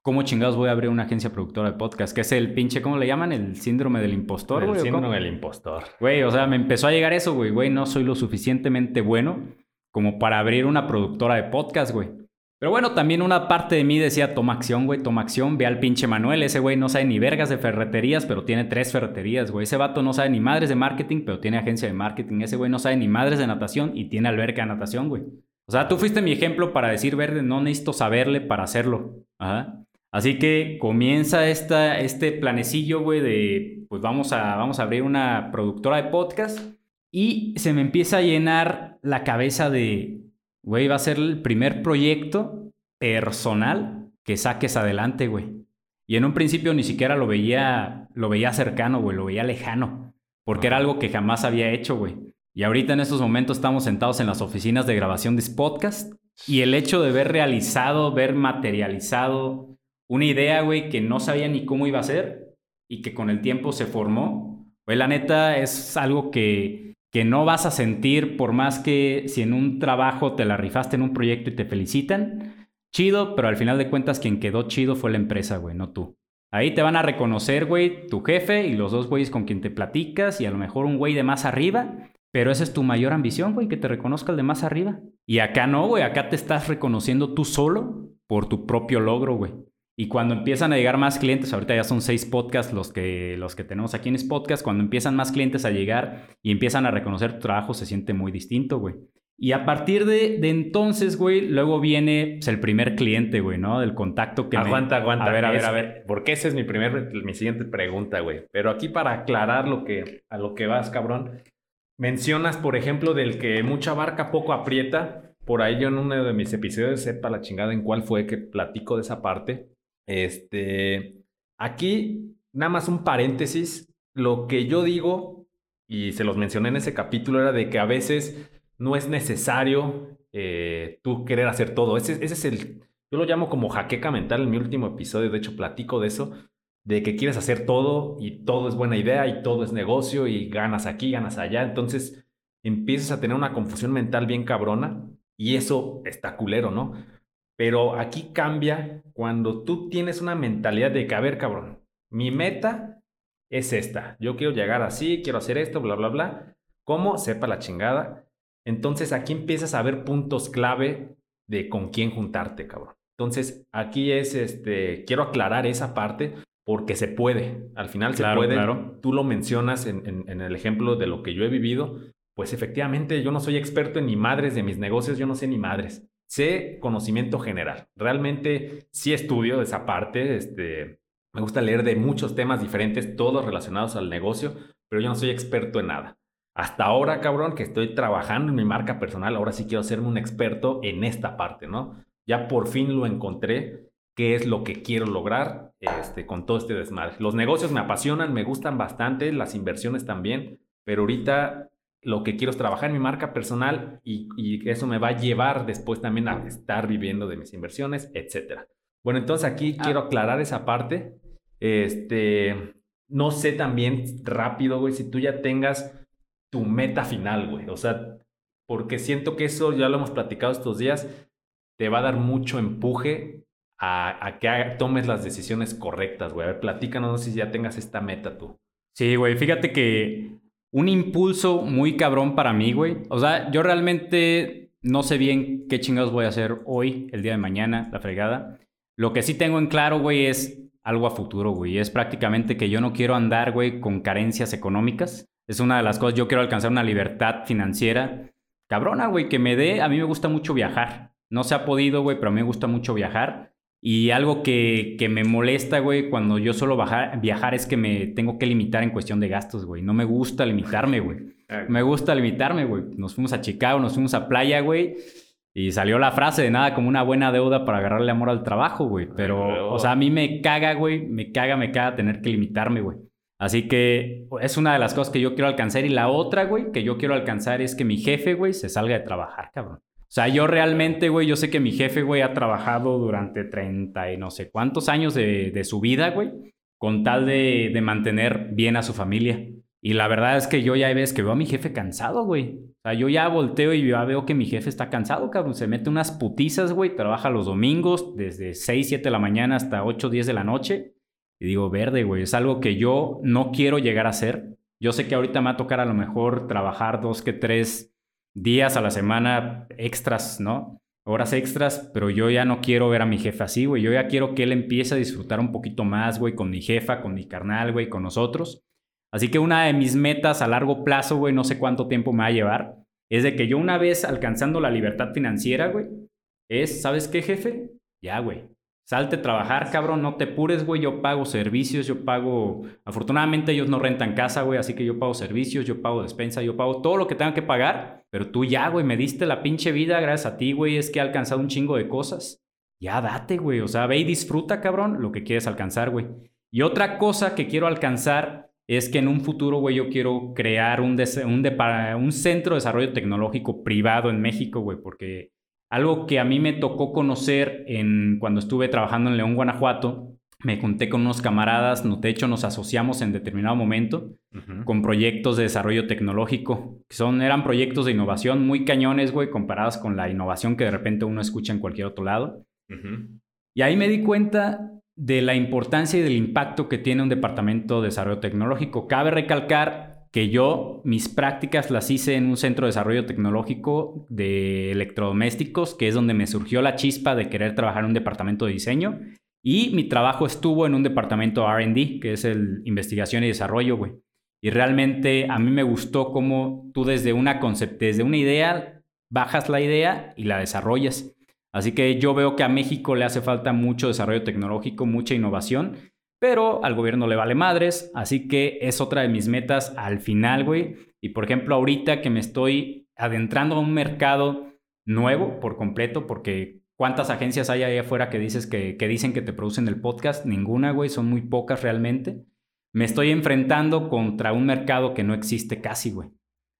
¿Cómo chingados voy a abrir una agencia productora de podcast? Que es el pinche, ¿cómo le llaman? El síndrome del impostor, El síndrome del impostor. Güey, o sea, me empezó a llegar eso, güey. Güey, no soy lo suficientemente bueno como para abrir una productora de podcast, güey. Pero bueno, también una parte de mí decía, toma acción, güey, toma acción. Ve al pinche Manuel, ese güey no sabe ni vergas de ferreterías, pero tiene tres ferreterías, güey. Ese vato no sabe ni madres de marketing, pero tiene agencia de marketing. Ese güey no sabe ni madres de natación y tiene alberca de natación, güey. O sea, tú fuiste mi ejemplo para decir, verde, no necesito saberle para hacerlo. Ajá. Así que comienza esta, este planecillo, güey, de, pues vamos a, vamos a abrir una productora de podcast. Y se me empieza a llenar la cabeza de, Güey, va a ser el primer proyecto personal que saques adelante, güey. Y en un principio ni siquiera lo veía, lo veía cercano, güey, lo veía lejano, porque era algo que jamás había hecho, güey. Y ahorita en estos momentos estamos sentados en las oficinas de grabación de podcast y el hecho de ver realizado, ver materializado una idea, güey, que no sabía ni cómo iba a ser y que con el tiempo se formó, güey, la neta es algo que que no vas a sentir por más que si en un trabajo te la rifaste en un proyecto y te felicitan, chido, pero al final de cuentas quien quedó chido fue la empresa, güey, no tú. Ahí te van a reconocer, güey, tu jefe y los dos güeyes con quien te platicas y a lo mejor un güey de más arriba, pero esa es tu mayor ambición, güey, que te reconozca el de más arriba. Y acá no, güey, acá te estás reconociendo tú solo por tu propio logro, güey. Y cuando empiezan a llegar más clientes, ahorita ya son seis podcasts los que, los que tenemos aquí en Podcast, cuando empiezan más clientes a llegar y empiezan a reconocer tu trabajo, se siente muy distinto, güey. Y a partir de, entonces, güey, luego viene pues, el primer cliente, güey, ¿no? Del contacto que Aguanta, aguanta. A ver, a ver, a ver. Porque esa es mi primer, mi siguiente pregunta, güey. Pero aquí para aclarar lo que, a lo que vas, cabrón. Mencionas, por ejemplo, del que mucha barca poco aprieta. Por ahí yo en uno de mis episodios, sepa la chingada en cuál fue que platico de esa parte. Este, aquí, nada más un paréntesis, lo que yo digo, y se los mencioné en ese capítulo, era de que a veces no es necesario eh, tú querer hacer todo. Ese, ese es el, yo lo llamo como jaqueca mental en mi último episodio, de hecho platico de eso, de que quieres hacer todo y todo es buena idea y todo es negocio y ganas aquí, ganas allá, entonces empiezas a tener una confusión mental bien cabrona y eso está culero, ¿no? Pero aquí cambia cuando tú tienes una mentalidad de que, a ver, cabrón, mi meta es esta. Yo quiero llegar así, quiero hacer esto, bla, bla, bla. ¿Cómo? Sepa la chingada. Entonces aquí empiezas a ver puntos clave de con quién juntarte, cabrón. Entonces aquí es, este, quiero aclarar esa parte porque se puede. Al final se puede. Claro. Tú lo mencionas en, en el ejemplo de lo que yo he vivido. Pues efectivamente yo no soy experto en ni madres de mis negocios, yo no sé ni madres sé conocimiento general. Realmente sí estudio esa parte, este, Me gusta leer de muchos temas diferentes, todos relacionados al negocio, pero yo no soy experto en nada. Hasta ahora, cabrón, que estoy trabajando en mi marca personal, ahora sí quiero hacerme un experto en esta parte, ¿no? Ya por fin lo encontré, qué es lo que quiero lograr este, con todo este desmadre. Los negocios me apasionan, me gustan bastante, las inversiones también, pero ahorita lo que quiero es trabajar en mi marca personal y, y eso me va a llevar después también a estar viviendo de mis inversiones, etcétera. Bueno, entonces aquí Ah. quiero aclarar esa parte. Este, no sé también rápido, güey, si tú ya tengas tu meta final, güey. O sea, porque siento que eso ya lo hemos platicado estos días, te va a dar mucho empuje a, a que haga- tomes las decisiones correctas, güey. A ver, platícanos, no sé si ya tengas esta meta tú. Sí, güey, fíjate que un impulso muy cabrón para mí, güey. O sea, yo realmente no sé bien qué chingados voy a hacer hoy, el día de mañana, la fregada. Lo que sí tengo en claro, güey, es algo a futuro, güey. Es prácticamente que yo no quiero andar, güey, con carencias económicas. Es una de las cosas, yo quiero alcanzar una libertad financiera cabrona, güey, que me dé, a mí me gusta mucho viajar. No se ha podido, güey, pero a mí me gusta mucho viajar. Y algo que, que me molesta, güey, cuando yo solo bajar- viajar es que me tengo que limitar en cuestión de gastos, güey. No me gusta limitarme, güey. Me gusta limitarme, güey. Nos fuimos a Chicago, nos fuimos a playa, güey. Y salió la frase de nada como una buena deuda para agarrarle amor al trabajo, güey. Pero, huevo. o sea, a mí me caga, güey. Me caga, me caga tener que limitarme, güey. Así que es una de las cosas que yo quiero alcanzar. Y la otra, güey, que yo quiero alcanzar es que mi jefe, güey, se salga de trabajar, cabrón. O sea, yo realmente, güey, yo sé que mi jefe, güey, ha trabajado durante 30 y no sé cuántos años de, de su vida, güey, con tal de, de mantener bien a su familia. Y la verdad es que yo ya hay veces que veo a mi jefe cansado, güey. O sea, yo ya volteo y ya veo que mi jefe está cansado, cabrón. Se mete unas putizas, güey. Trabaja los domingos desde 6, 7 de la mañana hasta 8, 10 de la noche. Y digo, verde, güey. Es algo que yo no quiero llegar a hacer. Yo sé que ahorita me va a tocar a lo mejor trabajar dos que tres días a la semana extras, ¿no? Horas extras, pero yo ya no quiero ver a mi jefe así, güey. Yo ya quiero que él empiece a disfrutar un poquito más, güey, con mi jefa, con mi carnal, güey, con nosotros. Así que una de mis metas a largo plazo, güey, no sé cuánto tiempo me va a llevar, es de que yo una vez alcanzando la libertad financiera, güey, es, ¿sabes qué, jefe? Ya, güey. Salte a trabajar, cabrón, no te apures, güey. Yo pago servicios, yo pago. Afortunadamente ellos no rentan casa, güey, así que yo pago servicios, yo pago despensa, yo pago todo lo que tenga que pagar. Pero tú ya, güey, me diste la pinche vida, gracias a ti, güey, es que he alcanzado un chingo de cosas. Ya date, güey. O sea, ve y disfruta, cabrón, lo que quieres alcanzar, güey. Y otra cosa que quiero alcanzar es que en un futuro, güey, yo quiero crear un, un centro de desarrollo tecnológico privado en México, güey, porque algo que a mí me tocó conocer en, cuando estuve trabajando en León, Guanajuato, me junté con unos camaradas, de hecho nos asociamos en determinado momento con proyectos de desarrollo tecnológico, que son, eran proyectos de innovación muy cañones, güey, comparados con la innovación que de repente uno escucha en cualquier otro lado. Y ahí me di cuenta de la importancia y del impacto que tiene un departamento de desarrollo tecnológico. Cabe recalcar que yo mis prácticas las hice en un centro de desarrollo tecnológico de electrodomésticos, que es donde me surgió la chispa de querer trabajar en un departamento de diseño. Y mi trabajo estuvo en un departamento RD, que es el investigación y desarrollo, güey. Y realmente a mí me gustó cómo tú desde una concept, desde una idea, bajas la idea y la desarrollas. Así que yo veo que a México le hace falta mucho desarrollo tecnológico, mucha innovación, pero al gobierno le vale madres, así que es otra de mis metas al final, güey. Y por ejemplo, ahorita que me estoy adentrando a un mercado nuevo por completo, porque ¿cuántas agencias hay ahí afuera que, dices que, dicen que te producen el podcast? Ninguna, güey, son muy pocas realmente. Me estoy enfrentando contra un mercado que no existe casi, güey.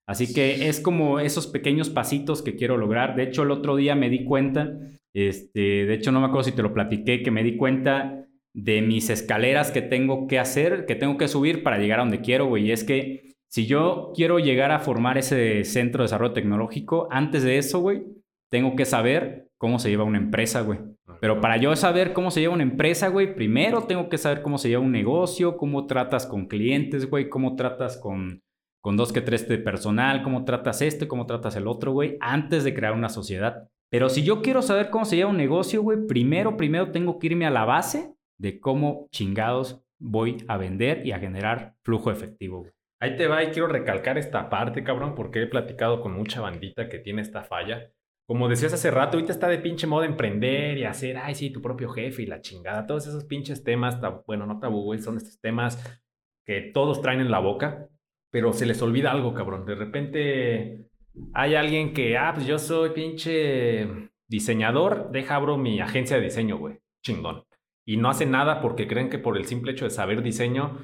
Así que es como esos pequeños pasitos que quiero lograr. De hecho, el otro día me di cuenta, este, de hecho no me acuerdo si te lo platiqué, que me di cuenta de mis escaleras que tengo que hacer, que tengo que subir para llegar a donde quiero, güey. Y es que si yo quiero llegar a formar ese centro de desarrollo tecnológico, antes de eso, güey, tengo que saber cómo se lleva una empresa, güey. Pero para yo saber cómo se lleva una empresa, güey, primero tengo que saber cómo se lleva un negocio, cómo tratas con clientes, güey, cómo tratas con, con dos que tres de personal, cómo tratas este, cómo tratas el otro, güey, antes de crear una sociedad. Pero si yo quiero saber cómo se lleva un negocio, güey, primero, primero tengo que irme a la base de cómo chingados voy a vender y a generar flujo efectivo. Ahí te va y quiero recalcar esta parte, cabrón, porque he platicado con mucha bandita que tiene esta falla. como decías hace rato, ahorita está de pinche moda emprender y hacer, ay, sí, tu propio jefe y la chingada. Todos esos pinches temas, bueno, no tabú, güey, son estos temas que todos traen en la boca, pero se les olvida algo, cabrón. De repente hay alguien que, ah, pues yo soy pinche diseñador, deja abro mi agencia de diseño, güey. Chingón. Y no hace nada porque creen que por el simple hecho de saber diseño,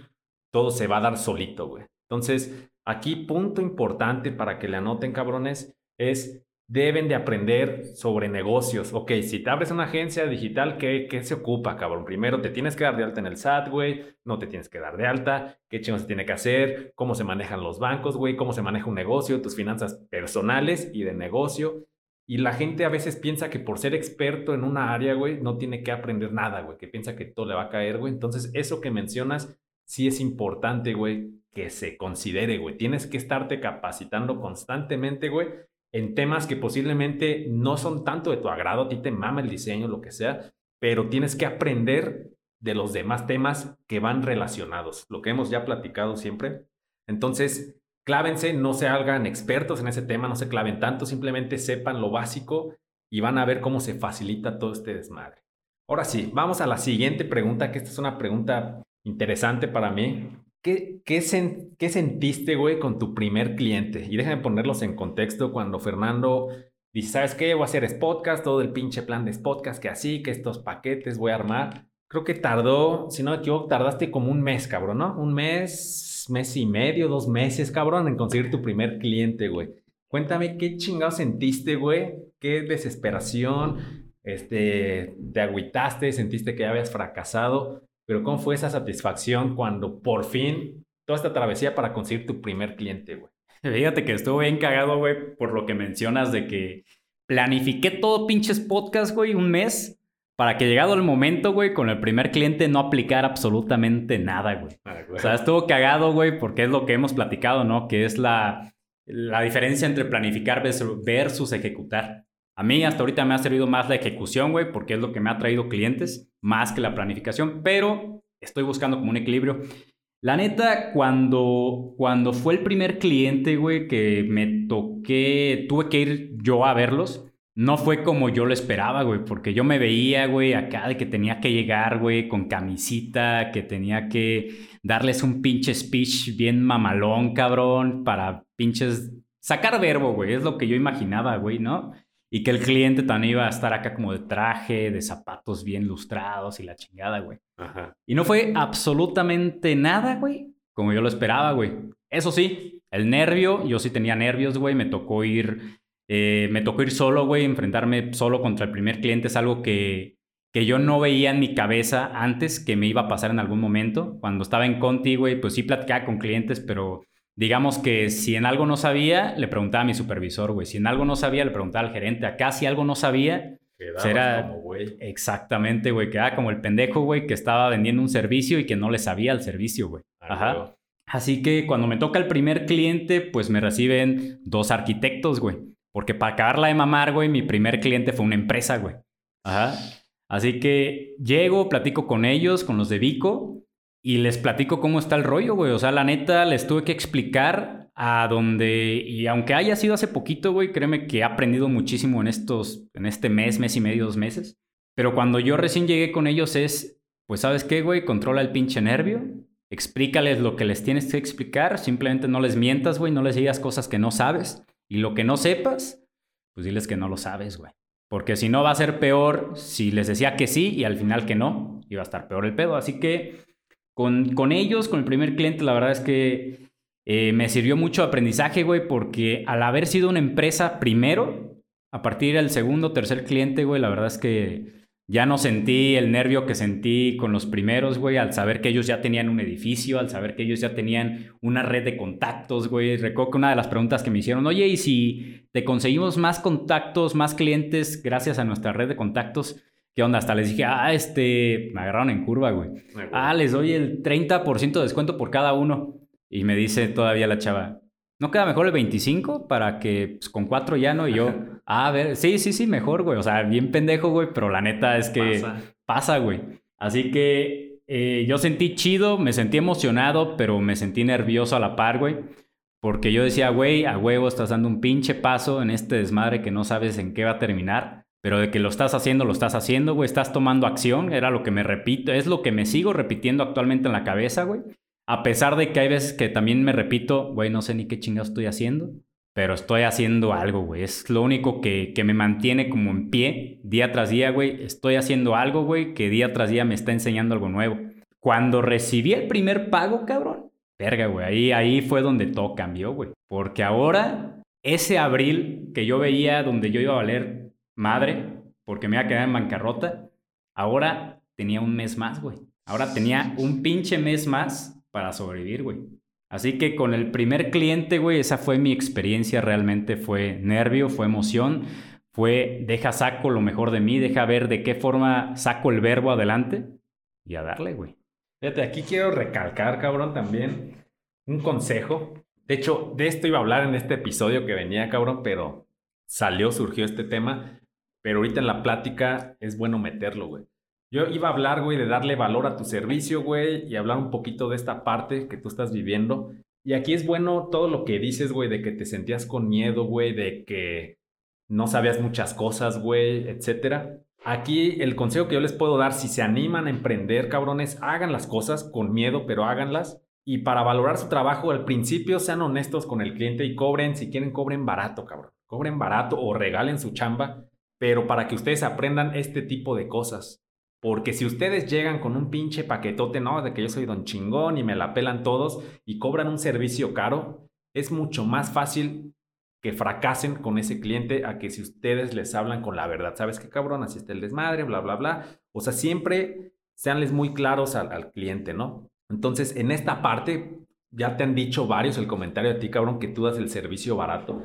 todo se va a dar solito, güey. Entonces, aquí punto importante para que le anoten, cabrones, es deben de aprender sobre negocios. Ok, si te abres una agencia digital, ¿qué, ¿qué, se ocupa, cabrón? Primero te tienes que dar de alta en el SAT, güey. No te tienes que dar de alta. ¿Qué chingos se tiene que hacer? ¿Cómo se manejan los bancos, güey? ¿Cómo se maneja un negocio? Tus finanzas personales y de negocio. Y la gente a veces piensa que por ser experto en una área, güey, no tiene que aprender nada, güey. Que piensa que todo le va a caer, güey. Entonces, eso que mencionas sí es importante, güey, que se considere, güey. Tienes que estarte capacitando constantemente, güey en temas que posiblemente no son tanto de tu agrado, a ti te mama el diseño, lo que sea, pero tienes que aprender de los demás temas que van relacionados, lo que hemos ya platicado siempre. Entonces, clávense, no se hagan expertos en ese tema, no se claven tanto, simplemente sepan lo básico y van a ver cómo se facilita todo este desmadre. Ahora sí, vamos a la siguiente pregunta, que esta es una pregunta interesante para mí. ¿Qué, sentiste, güey, con tu primer cliente? Y déjame ponerlos en contexto cuando Fernando dice, ¿sabes qué? Voy a hacer podcast, todo el pinche plan de podcast, que así, que estos paquetes voy a armar. Creo que tardó, si no me equivoco, tardaste como un mes, cabrón, ¿no? Un mes, mes y medio, dos meses, cabrón, en conseguir tu primer cliente, güey. Cuéntame qué chingado sentiste, güey. Qué desesperación. Este, te agüitaste, sentiste que ya habías fracasado. Pero ¿cómo fue esa satisfacción cuando por fin toda esta travesía para conseguir tu primer cliente, güey? Fíjate que estuve bien cagado, güey, por lo que mencionas de que planifiqué todo pinches podcast, güey, un mes para que llegado el momento, güey, con el primer cliente no aplicar absolutamente nada, güey. Ah, o sea, estuvo cagado, güey, porque es lo que hemos platicado, ¿no? Que es la, la diferencia entre planificar versus ejecutar. A mí hasta ahorita me ha servido más la ejecución, güey, porque es lo que me ha traído clientes, más que la planificación, pero estoy buscando como un equilibrio. La neta, cuando, cuando fue el primer cliente, güey, que me toqué, tuve que ir yo a verlos, no fue como yo lo esperaba, güey, porque yo me veía, güey, acá de que tenía que llegar, güey, con camisita, que tenía que darles un pinche speech bien mamalón, cabrón, para pinches sacar verbo, güey, es lo que yo imaginaba, güey, ¿no? Y que el cliente también iba a estar acá como de traje, de zapatos bien lustrados y la chingada, güey. Ajá. Y no fue absolutamente nada, güey, como yo lo esperaba, güey. Eso sí, el nervio, yo sí tenía nervios, güey. Me tocó ir, eh, me tocó ir solo, güey, enfrentarme solo contra el primer cliente. Es algo que, que yo no veía en mi cabeza antes que me iba a pasar en algún momento. Cuando estaba en Conti, güey, pues sí platicaba con clientes, pero digamos que si en algo no sabía, le preguntaba a mi supervisor, güey. Si en algo no sabía, le preguntaba al gerente. Acá si algo no sabía, era como, güey. Exactamente, güey. Quedaba como el pendejo, güey, que estaba vendiendo un servicio y que no le sabía el servicio, güey. Ajá. Así que cuando me toca el primer cliente, pues me reciben dos arquitectos, güey. Porque para acabarla de mamar, güey, mi primer cliente fue una empresa, güey. Ajá. Así que llego, platico con ellos, con los de Vico, y les platico cómo está el rollo, güey. O sea, la neta, les tuve que explicar a donde, y aunque haya sido hace poquito, güey, créeme que he aprendido muchísimo en estos, en este mes, mes y medio, dos meses. Pero cuando yo recién llegué con ellos es, pues, ¿sabes qué, güey? Controla el pinche nervio. Explícales lo que les tienes que explicar. Simplemente no les mientas, güey. No les digas cosas que no sabes. Y lo que no sepas, pues diles que no lo sabes, güey. Porque si no va a ser peor si les decía que sí y al final que no. Iba a estar peor el pedo. Así que con, con ellos, con el primer cliente, la verdad es que eh, me sirvió mucho aprendizaje, güey, porque al haber sido una empresa primero, a partir del segundo tercer cliente, güey, la verdad es que ya no sentí el nervio que sentí con los primeros, güey, al saber que ellos ya tenían un edificio, al saber que ellos ya tenían una red de contactos, güey. Recuerdo que una de las preguntas que me hicieron, oye, ¿y si te conseguimos más contactos, más clientes gracias a nuestra red de contactos? ¿Qué onda? Hasta les dije, ah, este, me agarraron en curva, güey. Ah, les doy el 30% de descuento por cada uno. Y me dice todavía la chava, ¿no queda mejor el 25 para que pues, con cuatro ya no? Y yo, ah, a ver, sí, sí, sí, mejor, güey. O sea, bien pendejo, güey, pero la neta es que pasa, güey. Así que eh, yo sentí chido, me sentí emocionado, pero me sentí nervioso a la par, güey. Porque yo decía, güey, a huevo estás dando un pinche paso en este desmadre que no sabes en qué va a terminar. Pero de que lo estás haciendo, lo estás haciendo, güey. Estás tomando acción. Era lo que me repito. Es lo que me sigo repitiendo actualmente en la cabeza, güey. A pesar de que hay veces que también me repito, güey, no sé ni qué chingados estoy haciendo. Pero estoy haciendo algo, güey. Es lo único que, que me mantiene como en pie día tras día, güey. Estoy haciendo algo, güey, que día tras día me está enseñando algo nuevo. Cuando recibí el primer pago, cabrón, Verga, güey, ahí, ahí fue donde todo cambió, güey. Porque ahora, ese abril que yo veía donde yo iba a valer madre, porque me iba a quedar en bancarrota, ahora tenía un mes más, güey. Ahora tenía un pinche mes más para sobrevivir, güey. Así que con el primer cliente, güey, esa fue mi experiencia, realmente fue nervio, fue emoción, fue deja saco lo mejor de mí, deja ver de qué forma saco el verbo adelante y a darle, güey. Fíjate, aquí quiero recalcar, cabrón, también un consejo. De hecho, de esto iba a hablar en este episodio que venía, cabrón, pero salió, surgió este tema. Pero ahorita en la plática es bueno meterlo, güey. Yo iba a hablar, güey, de darle valor a tu servicio, güey, y hablar un poquito de esta parte que tú estás viviendo. Y aquí es bueno todo lo que dices, güey, de que te sentías con miedo, güey, de que no sabías muchas cosas, güey, etcétera. Aquí el consejo que yo les puedo dar, si se animan a emprender, cabrones, hagan las cosas con miedo, pero háganlas. Y para valorar su trabajo, al principio sean honestos con el cliente y cobren, si quieren, cobren barato, cabrón. Cobren barato o regalen su chamba, pero para que ustedes aprendan este tipo de cosas. Porque si ustedes llegan con un pinche paquetote, no, de que yo soy don chingón y me la pelan todos y cobran un servicio caro, es mucho más fácil que fracasen con ese cliente a que si ustedes les hablan con la verdad, ¿sabes qué cabrón? Así está el desmadre, bla, bla, bla. O sea, siempre seanles muy claros al, cliente, ¿no? Entonces, en esta parte, ya te han dicho varios el comentario de ti, cabrón, que tú das el servicio barato.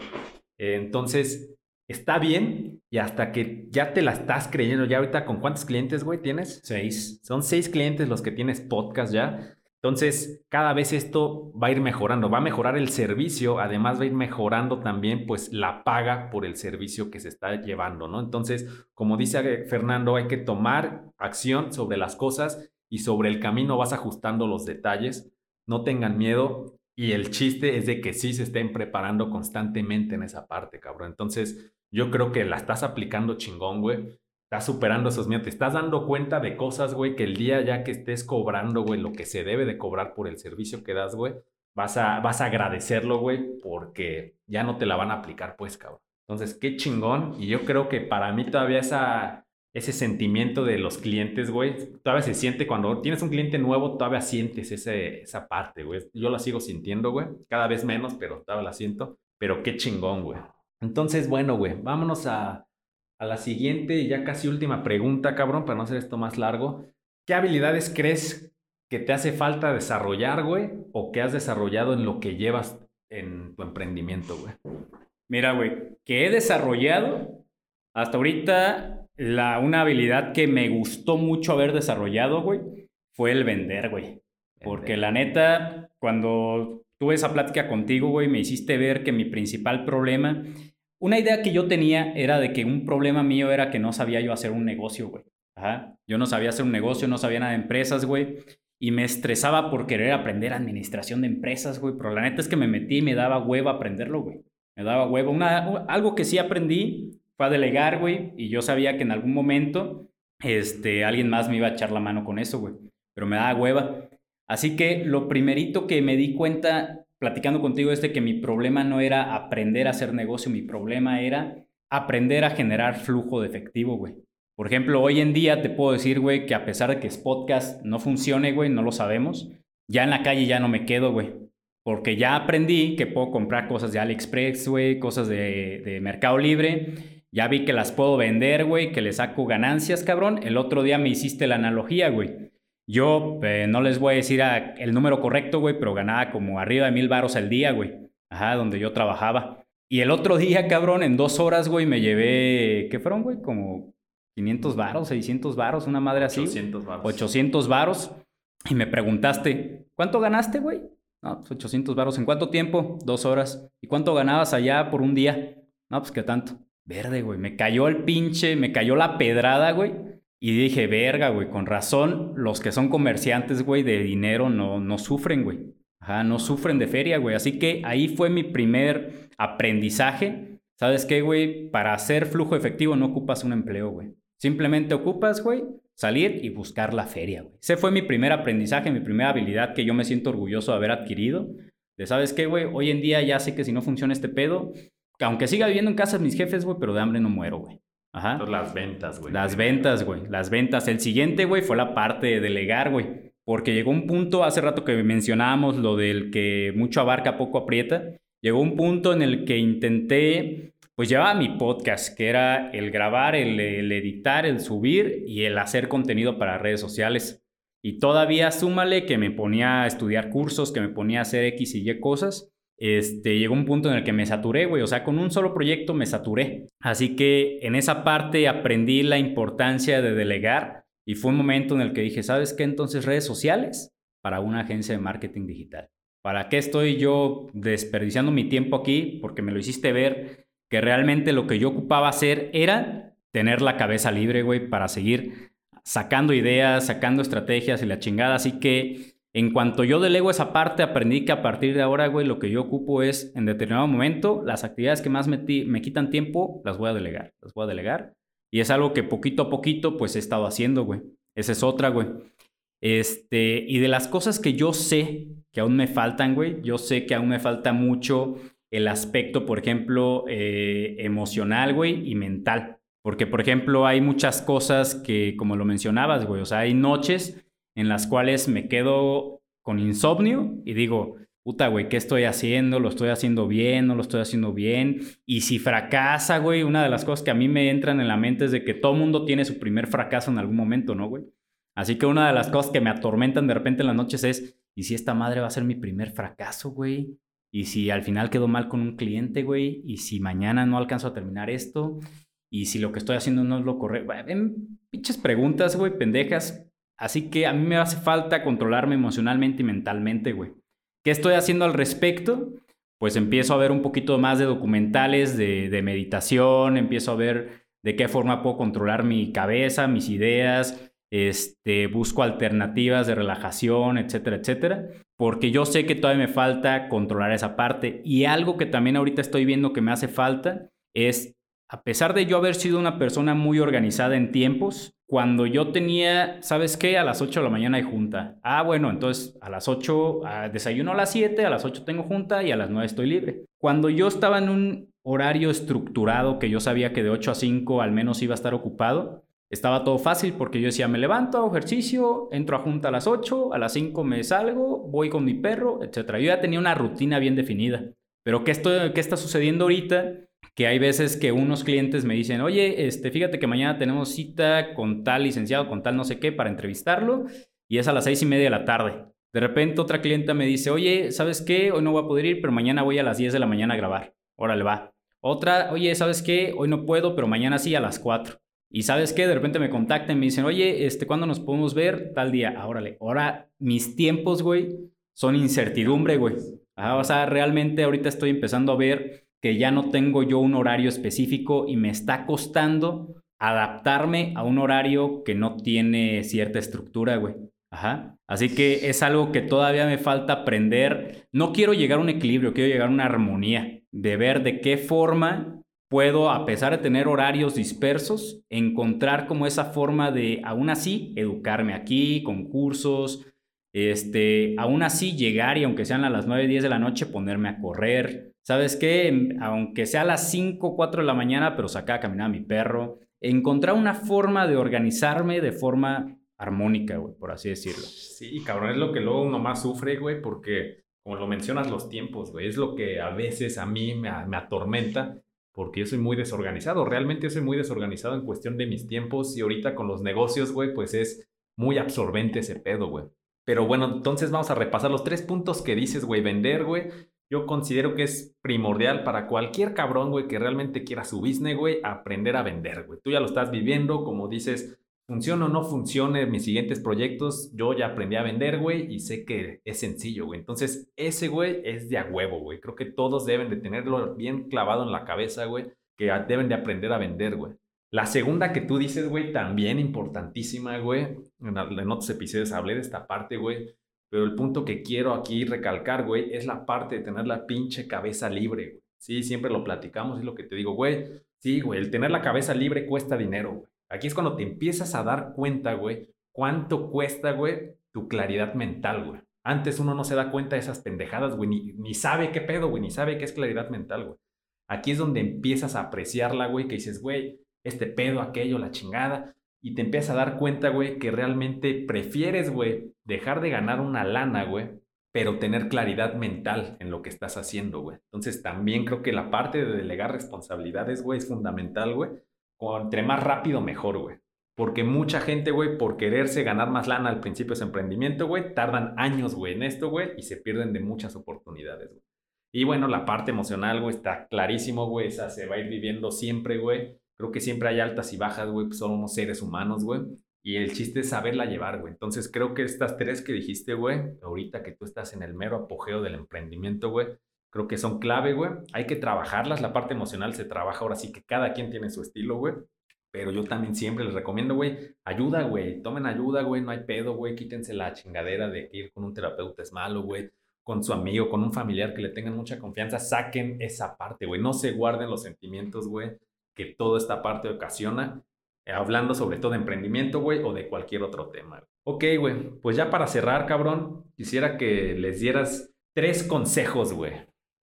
entonces, está bien y hasta que ya te la estás creyendo, ya ahorita, ¿con cuántos clientes, güey, tienes? Seis. Son seis clientes los que tienes podcast ya. Entonces, cada vez esto va a ir mejorando, va a mejorar el servicio, además va a ir mejorando también pues la paga por el servicio que se está llevando, ¿no? Entonces, como dice Fernando, hay que tomar acción sobre las cosas y sobre el camino vas ajustando los detalles, no tengan miedo y el chiste es de que sí se estén preparando constantemente en esa parte, cabrón. Entonces, yo creo que la estás aplicando chingón, güey estás superando esos miedos, te estás dando cuenta de cosas, güey, que el día ya que estés cobrando, güey, lo que se debe de cobrar por el servicio que das, güey, vas a, vas a agradecerlo, güey, porque ya no te la van a aplicar, pues, cabrón. Entonces, qué chingón. Y yo creo que para mí todavía ese sentimiento de los clientes, güey, todavía se siente cuando tienes un cliente nuevo, todavía sientes ese, esa parte, güey. Yo la sigo sintiendo, güey. Cada vez menos, pero todavía la siento. Pero qué chingón, güey. Entonces, bueno, güey, vámonos a, a la siguiente y ya casi última pregunta, cabrón, para no hacer esto más largo. ¿Qué habilidades crees que te hace falta desarrollar, güey? ¿O que has desarrollado en lo que llevas en tu emprendimiento, güey? Mira, güey, que he desarrollado hasta ahorita la, una habilidad que me gustó mucho haber desarrollado, güey, fue el vender, güey. Porque la neta, cuando tuve esa plática contigo, güey, me hiciste ver que mi principal problema una idea que yo tenía era de que un problema mío era que no sabía yo hacer un negocio, güey. Ajá. Yo no sabía hacer un negocio, no sabía nada de empresas, güey. Y me estresaba por querer aprender administración de empresas, güey. Pero la neta es que me metí y me daba huevo aprenderlo, güey. Me daba huevo. Una, algo que sí aprendí fue a delegar, güey. Y yo sabía que en algún momento este, alguien más me iba a echar la mano con eso, güey. Pero me daba hueva. Así que lo primerito que me di cuenta platicando contigo es de que mi problema no era aprender a hacer negocio, mi problema era aprender a generar flujo de efectivo, güey. Por ejemplo, hoy en día te puedo decir, güey, que a pesar de que Spotcast no funcione, güey, no lo sabemos, ya en la calle ya no me quedo, güey. Porque ya aprendí que puedo comprar cosas de AliExpress, güey, cosas de, de Mercado Libre. Ya vi que las puedo vender, güey, que le saco ganancias, cabrón. El otro día me hiciste la analogía, güey. Yo eh, no les voy a decir el número correcto, güey, pero ganaba como arriba de mil varos al día, güey. Ajá, donde yo trabajaba. Y el otro día, cabrón, en dos horas, güey, me llevé, ¿qué fueron, güey? Como 500 varos, 600 varos, una madre así. 800 varos. 800 varos. Y me preguntaste, ¿cuánto ganaste, güey? No, pues 800 varos. ¿En cuánto tiempo? Dos horas. ¿Y cuánto ganabas allá por un día? No, pues qué tanto. Verde, güey. Me cayó el pinche, me cayó la pedrada, güey. Y dije, verga, güey, con razón, los que son comerciantes, güey, de dinero no, no sufren, güey. Ajá, no sufren de feria, güey. Así que ahí fue mi primer aprendizaje. ¿Sabes qué, güey? Para hacer flujo efectivo no ocupas un empleo, güey. Simplemente ocupas, güey, salir y buscar la feria, güey. Ese fue mi primer aprendizaje, mi primera habilidad que yo me siento orgulloso de haber adquirido. De, ¿sabes qué, güey? Hoy en día ya sé que si no funciona este pedo, que aunque siga viviendo en casa de mis jefes, güey, pero de hambre no muero, güey. Ajá. las ventas, güey. Las ventas, güey. Las ventas. El siguiente, güey, fue la parte de delegar, güey. Porque llegó un punto, hace rato que mencionábamos lo del que mucho abarca, poco aprieta. Llegó un punto en el que intenté, pues llevaba mi podcast, que era el grabar, el, el editar, el subir y el hacer contenido para redes sociales. Y todavía súmale que me ponía a estudiar cursos, que me ponía a hacer X y Y cosas este, llegó un punto en el que me saturé, güey. O sea, con un solo proyecto me saturé. Así que en esa parte aprendí la importancia de delegar y fue un momento en el que dije, ¿sabes qué? Entonces redes sociales para una agencia de marketing digital. ¿Para qué estoy yo desperdiciando mi tiempo aquí? Porque me lo hiciste ver que realmente lo que yo ocupaba hacer era tener la cabeza libre, güey, para seguir sacando ideas, sacando estrategias y la chingada. Así que en cuanto yo delego esa parte, aprendí que a partir de ahora, güey, lo que yo ocupo es, en determinado momento, las actividades que más me, quitan tiempo, las voy a delegar. Las voy a delegar. Y es algo que poquito a poquito, pues, he estado haciendo, güey. Esa es otra, güey. Este, y de las cosas que yo sé que aún me faltan, güey, yo sé que aún me falta mucho el aspecto, por ejemplo, eh, emocional, güey, y mental. Porque, por ejemplo, hay muchas cosas que, como lo mencionabas, güey, o sea, hay noches en las cuales me quedo con insomnio y digo, puta, güey, ¿qué estoy haciendo? ¿Lo estoy haciendo bien? ¿No lo estoy haciendo bien? Y si fracasa, güey, una de las cosas que a mí me entran en la mente es de que todo mundo tiene su primer fracaso en algún momento, ¿no, güey? Así que una de las cosas que me atormentan de repente en las noches es, ¿y si esta madre va a ser mi primer fracaso, güey? ¿Y si al final quedo mal con un cliente, güey? ¿Y si mañana no alcanzo a terminar esto? ¿Y si lo que estoy haciendo no es lo correcto? Pinches preguntas, güey, pendejas, Así que a mí me hace falta controlarme emocionalmente y mentalmente, güey. ¿Qué estoy haciendo al respecto? Pues empiezo a ver un poquito más de documentales de, meditación, empiezo a ver de qué forma puedo controlar mi cabeza, mis ideas, este, busco alternativas de relajación, etcétera, etcétera, porque yo sé que todavía me falta controlar esa parte y algo que también ahorita estoy viendo que me hace falta es, a pesar de yo haber sido una persona muy organizada en tiempos, cuando yo tenía, ¿sabes qué? A las 8 de la mañana hay junta. Ah, bueno, entonces a las 8 ah, desayuno a las 7, a las 8 tengo junta y a las 9 estoy libre. Cuando yo estaba en un horario estructurado que yo sabía que de 8 a 5 al menos iba a estar ocupado, estaba todo fácil porque yo decía, me levanto, hago ejercicio, entro a junta a las 8, a las 5 me salgo, voy con mi perro, etc. Yo ya tenía una rutina bien definida. Pero ¿qué, estoy, qué está sucediendo ahorita? Que hay veces que unos clientes me dicen, oye, este, fíjate que mañana tenemos cita con tal licenciado, con tal no sé qué, para entrevistarlo, y es a las seis y media de la tarde. De repente otra clienta me dice, oye, ¿sabes qué? Hoy no voy a poder ir, pero mañana voy a las 10 de la mañana a grabar. Órale, va. Otra, oye, ¿sabes qué? Hoy no puedo, pero mañana sí a las 4. Y ¿sabes qué? De repente me contactan y me dicen, oye, este, ¿cuándo nos podemos ver? Tal día. Ah, órale. Ahora, mis tiempos, güey, son incertidumbre, güey. o sea, realmente ahorita estoy empezando a ver que ya no tengo yo un horario específico y me está costando adaptarme a un horario que no tiene cierta estructura, güey. Ajá. Así que es algo que todavía me falta aprender. No quiero llegar a un equilibrio, quiero llegar a una armonía de ver de qué forma puedo, a pesar de tener horarios dispersos, encontrar como esa forma de, aún así, educarme aquí, con cursos, este, aún así llegar y aunque sean a las 9, 10 de la noche, ponerme a correr, ¿Sabes qué? Aunque sea a las 5 o 4 de la mañana, pero sacar a caminar a mi perro. Encontrar una forma de organizarme de forma armónica, güey, por así decirlo. Sí, cabrón, es lo que luego uno más sufre, güey, porque, como lo mencionas, los tiempos, güey, es lo que a veces a mí me, me atormenta, porque yo soy muy desorganizado. Realmente soy muy desorganizado en cuestión de mis tiempos y ahorita con los negocios, güey, pues es muy absorbente ese pedo, güey. Pero bueno, entonces vamos a repasar los tres puntos que dices, güey, vender, güey yo considero que es primordial para cualquier cabrón, güey, que realmente quiera su business, güey, aprender a vender, güey. Tú ya lo estás viviendo, como dices, funciona o no funcione mis siguientes proyectos, yo ya aprendí a vender, güey, y sé que es sencillo, güey. Entonces, ese, güey, es de a huevo, güey. Creo que todos deben de tenerlo bien clavado en la cabeza, güey, que deben de aprender a vender, güey. La segunda que tú dices, güey, también importantísima, güey. En, en otros episodios hablé de esta parte, güey Pero el punto que quiero aquí recalcar, güey, es la parte de tener la pinche cabeza libre, güey. Sí, siempre lo platicamos, es lo que te digo, güey. Sí, güey, el tener la cabeza libre cuesta dinero, güey. Aquí es cuando te empiezas a dar cuenta, güey, cuánto cuesta, güey, tu claridad mental, güey. Antes uno no se da cuenta de esas pendejadas, güey, ni, ni sabe qué pedo, güey, ni sabe qué es claridad mental, güey. Aquí es donde empiezas a apreciarla, güey, que dices, güey, este pedo, aquello, la chingada. Y te empiezas a dar cuenta, güey, que realmente prefieres, güey, dejar de ganar una lana, güey, pero tener claridad mental en lo que estás haciendo, güey. Entonces también creo que la parte de delegar responsabilidades, güey, es fundamental, güey. Entre más rápido, mejor, güey. Porque mucha gente, güey, por quererse ganar más lana al principio de su emprendimiento, güey, tardan años, güey, en esto, güey, y se pierden de muchas oportunidades, güey. Y bueno, la parte emocional, güey, está clarísimo, güey, esa se va a ir viviendo siempre, güey. Creo que siempre hay altas y bajas, güey, pues somos seres humanos, güey. Y el chiste es saberla llevar, güey. Entonces creo que estas tres que dijiste, güey, ahorita que tú estás en el mero apogeo del emprendimiento, güey, creo que son clave, güey. Hay que trabajarlas. La parte emocional se trabaja ahora sí que cada quien tiene su estilo, güey. Pero yo también siempre les recomiendo, güey, ayuda, güey. Tomen ayuda, güey. No hay pedo, güey. Quítense la chingadera de ir con un terapeuta es malo, güey. Con su amigo, con un familiar que le tengan mucha confianza. Saquen esa parte, güey. No se guarden los sentimientos, güey, que toda esta parte ocasiona eh, hablando sobre todo de emprendimiento, güey, o de cualquier otro tema. Ok, güey, pues ya para cerrar, cabrón, quisiera que les dieras tres consejos, güey.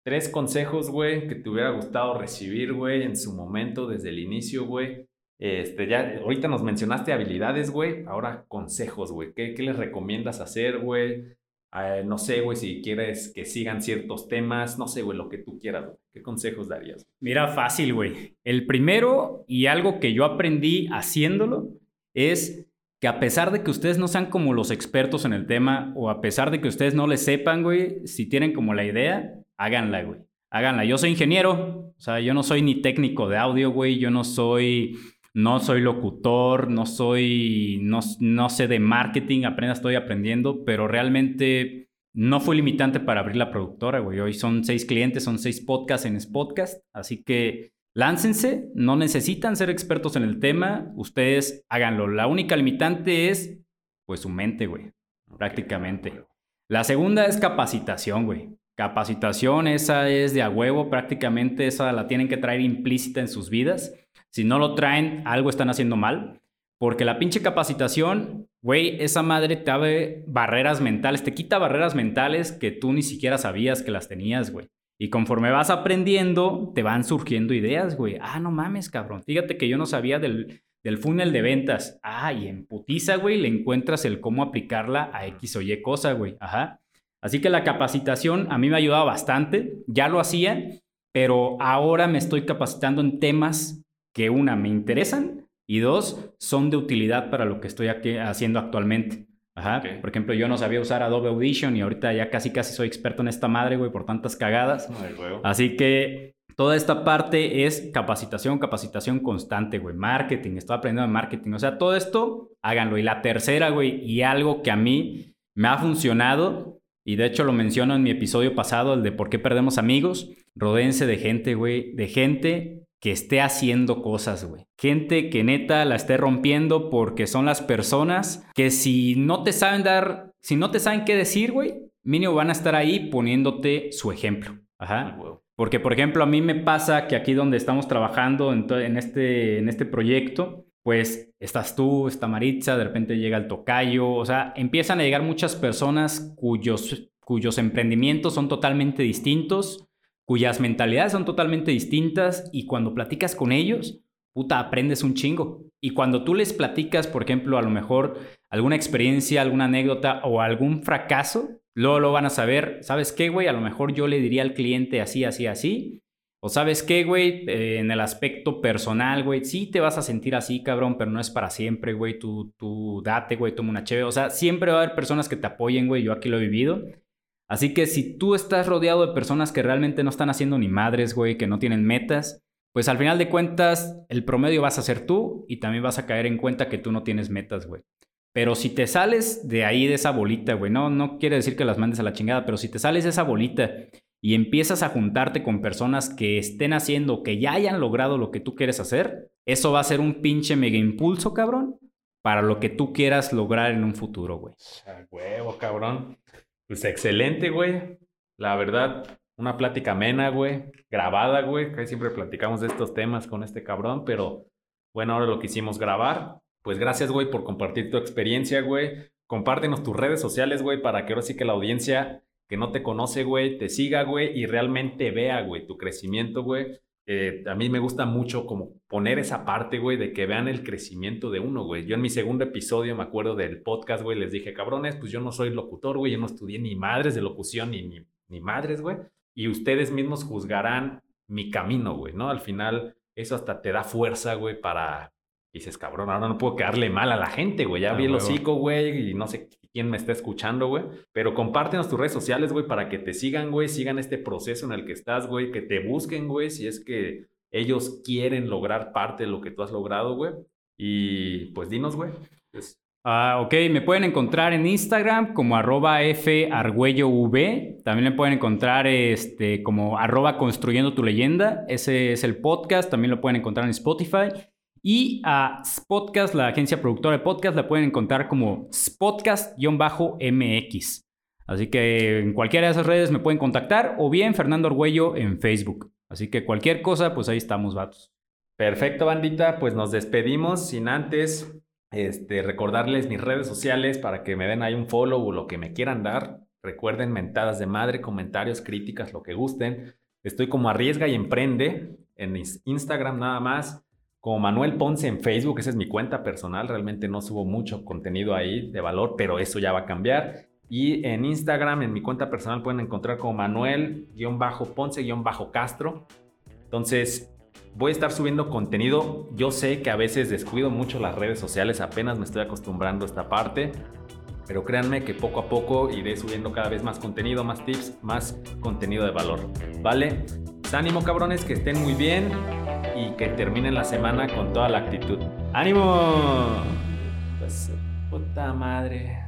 Tres consejos, güey, que te hubiera gustado recibir, güey, en su momento, desde el inicio, güey. Este, ya, ahorita nos mencionaste habilidades, güey. Ahora consejos, güey. ¿Qué, ¿Qué les recomiendas hacer, güey? Eh, no sé, güey, si quieres que sigan ciertos temas, no sé, güey, lo que tú quieras. ¿Qué consejos darías? Mira, fácil, güey. El primero y algo que yo aprendí haciéndolo es que a pesar de que ustedes no sean como los expertos en el tema o a pesar de que ustedes no le sepan, güey, si tienen como la idea, háganla, güey. Háganla. Yo soy ingeniero, o sea, yo no soy ni técnico de audio, güey, yo no soy no soy locutor, no soy, no, no sé de marketing, apenas estoy aprendiendo, pero realmente no fue limitante para abrir la productora, güey. Hoy son seis clientes, son seis podcasts en Spotcast, así que láncense, no necesitan ser expertos en el tema, ustedes háganlo. La única limitante es, pues, su mente, güey, prácticamente. La segunda es capacitación, güey. Capacitación, esa es de a huevo, prácticamente esa la tienen que traer implícita en sus vidas. Si no lo traen, algo están haciendo mal. Porque la pinche capacitación, güey, esa madre te abre barreras mentales, te quita barreras mentales que tú ni siquiera sabías que las tenías, güey. Y conforme vas aprendiendo, te van surgiendo ideas, güey. Ah, no mames, cabrón. Fíjate que yo no sabía del, del funnel de ventas. Ah, y en putiza, güey, le encuentras el cómo aplicarla a X o Y cosa, güey. Ajá. Así que la capacitación a mí me ha ayudado bastante. Ya lo hacía, pero ahora me estoy capacitando en temas que una, me interesan y dos, son de utilidad para lo que estoy aquí haciendo actualmente. Ajá. Por ejemplo, yo no sabía usar Adobe Audition y ahorita ya casi casi soy experto en esta madre, güey, por tantas cagadas. Así que toda esta parte es capacitación, capacitación constante, güey. Marketing, estoy aprendiendo de marketing. O sea, todo esto, háganlo. Y la tercera, güey, y algo que a mí me ha funcionado, y de hecho lo menciono en mi episodio pasado, el de por qué perdemos amigos, rodéense de gente, güey, de gente que esté haciendo cosas, güey. Gente que neta la esté rompiendo porque son las personas que si no te saben dar, si no te saben qué decir, güey, mínimo van a estar ahí poniéndote su ejemplo. Ajá. Porque, por ejemplo, a mí me pasa que aquí donde estamos trabajando en, este, en este proyecto, pues estás tú, está Maritza, de repente llega el tocayo, o sea, empiezan a llegar muchas personas cuyos, cuyos emprendimientos son totalmente distintos cuyas mentalidades son totalmente distintas y cuando platicas con ellos, puta, aprendes un chingo. Y cuando tú les platicas, por ejemplo, a lo mejor alguna experiencia, alguna anécdota o algún fracaso, luego lo van a saber, ¿sabes qué, güey? A lo mejor yo le diría al cliente así, así, así. O sabes qué, güey, eh, en el aspecto personal, güey, sí te vas a sentir así, cabrón, pero no es para siempre, güey, tú, tú date, güey, toma una chévere. O sea, siempre va a haber personas que te apoyen, güey, yo aquí lo he vivido. Así que si tú estás rodeado de personas que realmente no están haciendo ni madres, güey, que no tienen metas, pues al final de cuentas el promedio vas a ser tú y también vas a caer en cuenta que tú no tienes metas, güey. Pero si te sales de ahí, de esa bolita, güey, no, no quiere decir que las mandes a la chingada, pero si te sales de esa bolita y empiezas a juntarte con personas que estén haciendo, que ya hayan logrado lo que tú quieres hacer, eso va a ser un pinche mega impulso, cabrón, para lo que tú quieras lograr en un futuro, güey. A huevo, cabrón. Pues excelente, güey. La verdad, una plática amena, güey. Grabada, güey. Que siempre platicamos de estos temas con este cabrón, pero bueno, ahora lo quisimos grabar. Pues gracias, güey, por compartir tu experiencia, güey. Compártenos tus redes sociales, güey, para que ahora sí que la audiencia que no te conoce, güey, te siga, güey, y realmente vea, güey, tu crecimiento, güey. Eh, a mí me gusta mucho como poner esa parte, güey, de que vean el crecimiento de uno, güey. Yo en mi segundo episodio, me acuerdo del podcast, güey, les dije, cabrones, pues yo no soy locutor, güey, yo no estudié ni madres de locución ni, ni, ni madres, güey. Y ustedes mismos juzgarán mi camino, güey, ¿no? Al final, eso hasta te da fuerza, güey, para... dices, cabrón, ahora no puedo quedarle mal a la gente, güey. Ya Ah, vi el hocico, güey, y no sé quién me está escuchando, güey. Pero compártenos tus redes sociales, güey, para que te sigan, güey, sigan este proceso en el que estás, güey, que te busquen, güey, si es que ellos quieren lograr parte de lo que tú has logrado, güey. Y pues dinos, güey. Pues, Ah, ok, me pueden encontrar en Instagram como arroba fargüellov. También me pueden encontrar este, como arroba construyendo tu leyenda. Ese es el podcast. También lo pueden encontrar en Spotify. Y a Spotcast, la agencia productora de podcast, la pueden encontrar como Spotcast-MX. Así que en cualquiera de esas redes me pueden contactar o bien Fernando Argüello en Facebook. Así que cualquier cosa, pues ahí estamos, vatos. Perfecto, bandita. Pues nos despedimos sin antes este, recordarles mis redes sociales para que me den ahí un follow o lo que me quieran dar. Recuerden mentadas de madre, comentarios, críticas, lo que gusten. Estoy como Arriesga y Emprende en Instagram nada más. Como Manuel Ponce en Facebook, esa es mi cuenta personal. Realmente no subo mucho contenido ahí de valor, pero eso ya va a cambiar. Y en Instagram, en mi cuenta personal, pueden encontrar como Manuel-Ponce-Castro. Entonces, voy a estar subiendo contenido. Yo sé que a veces descuido mucho las redes sociales, apenas me estoy acostumbrando a esta parte. Pero créanme que poco a poco iré subiendo cada vez más contenido, más tips, más contenido de valor. ¿Vale? Pues ánimo cabrones, que estén muy bien y que terminen la semana con toda la actitud. ¡Ánimo! Pues, puta madre.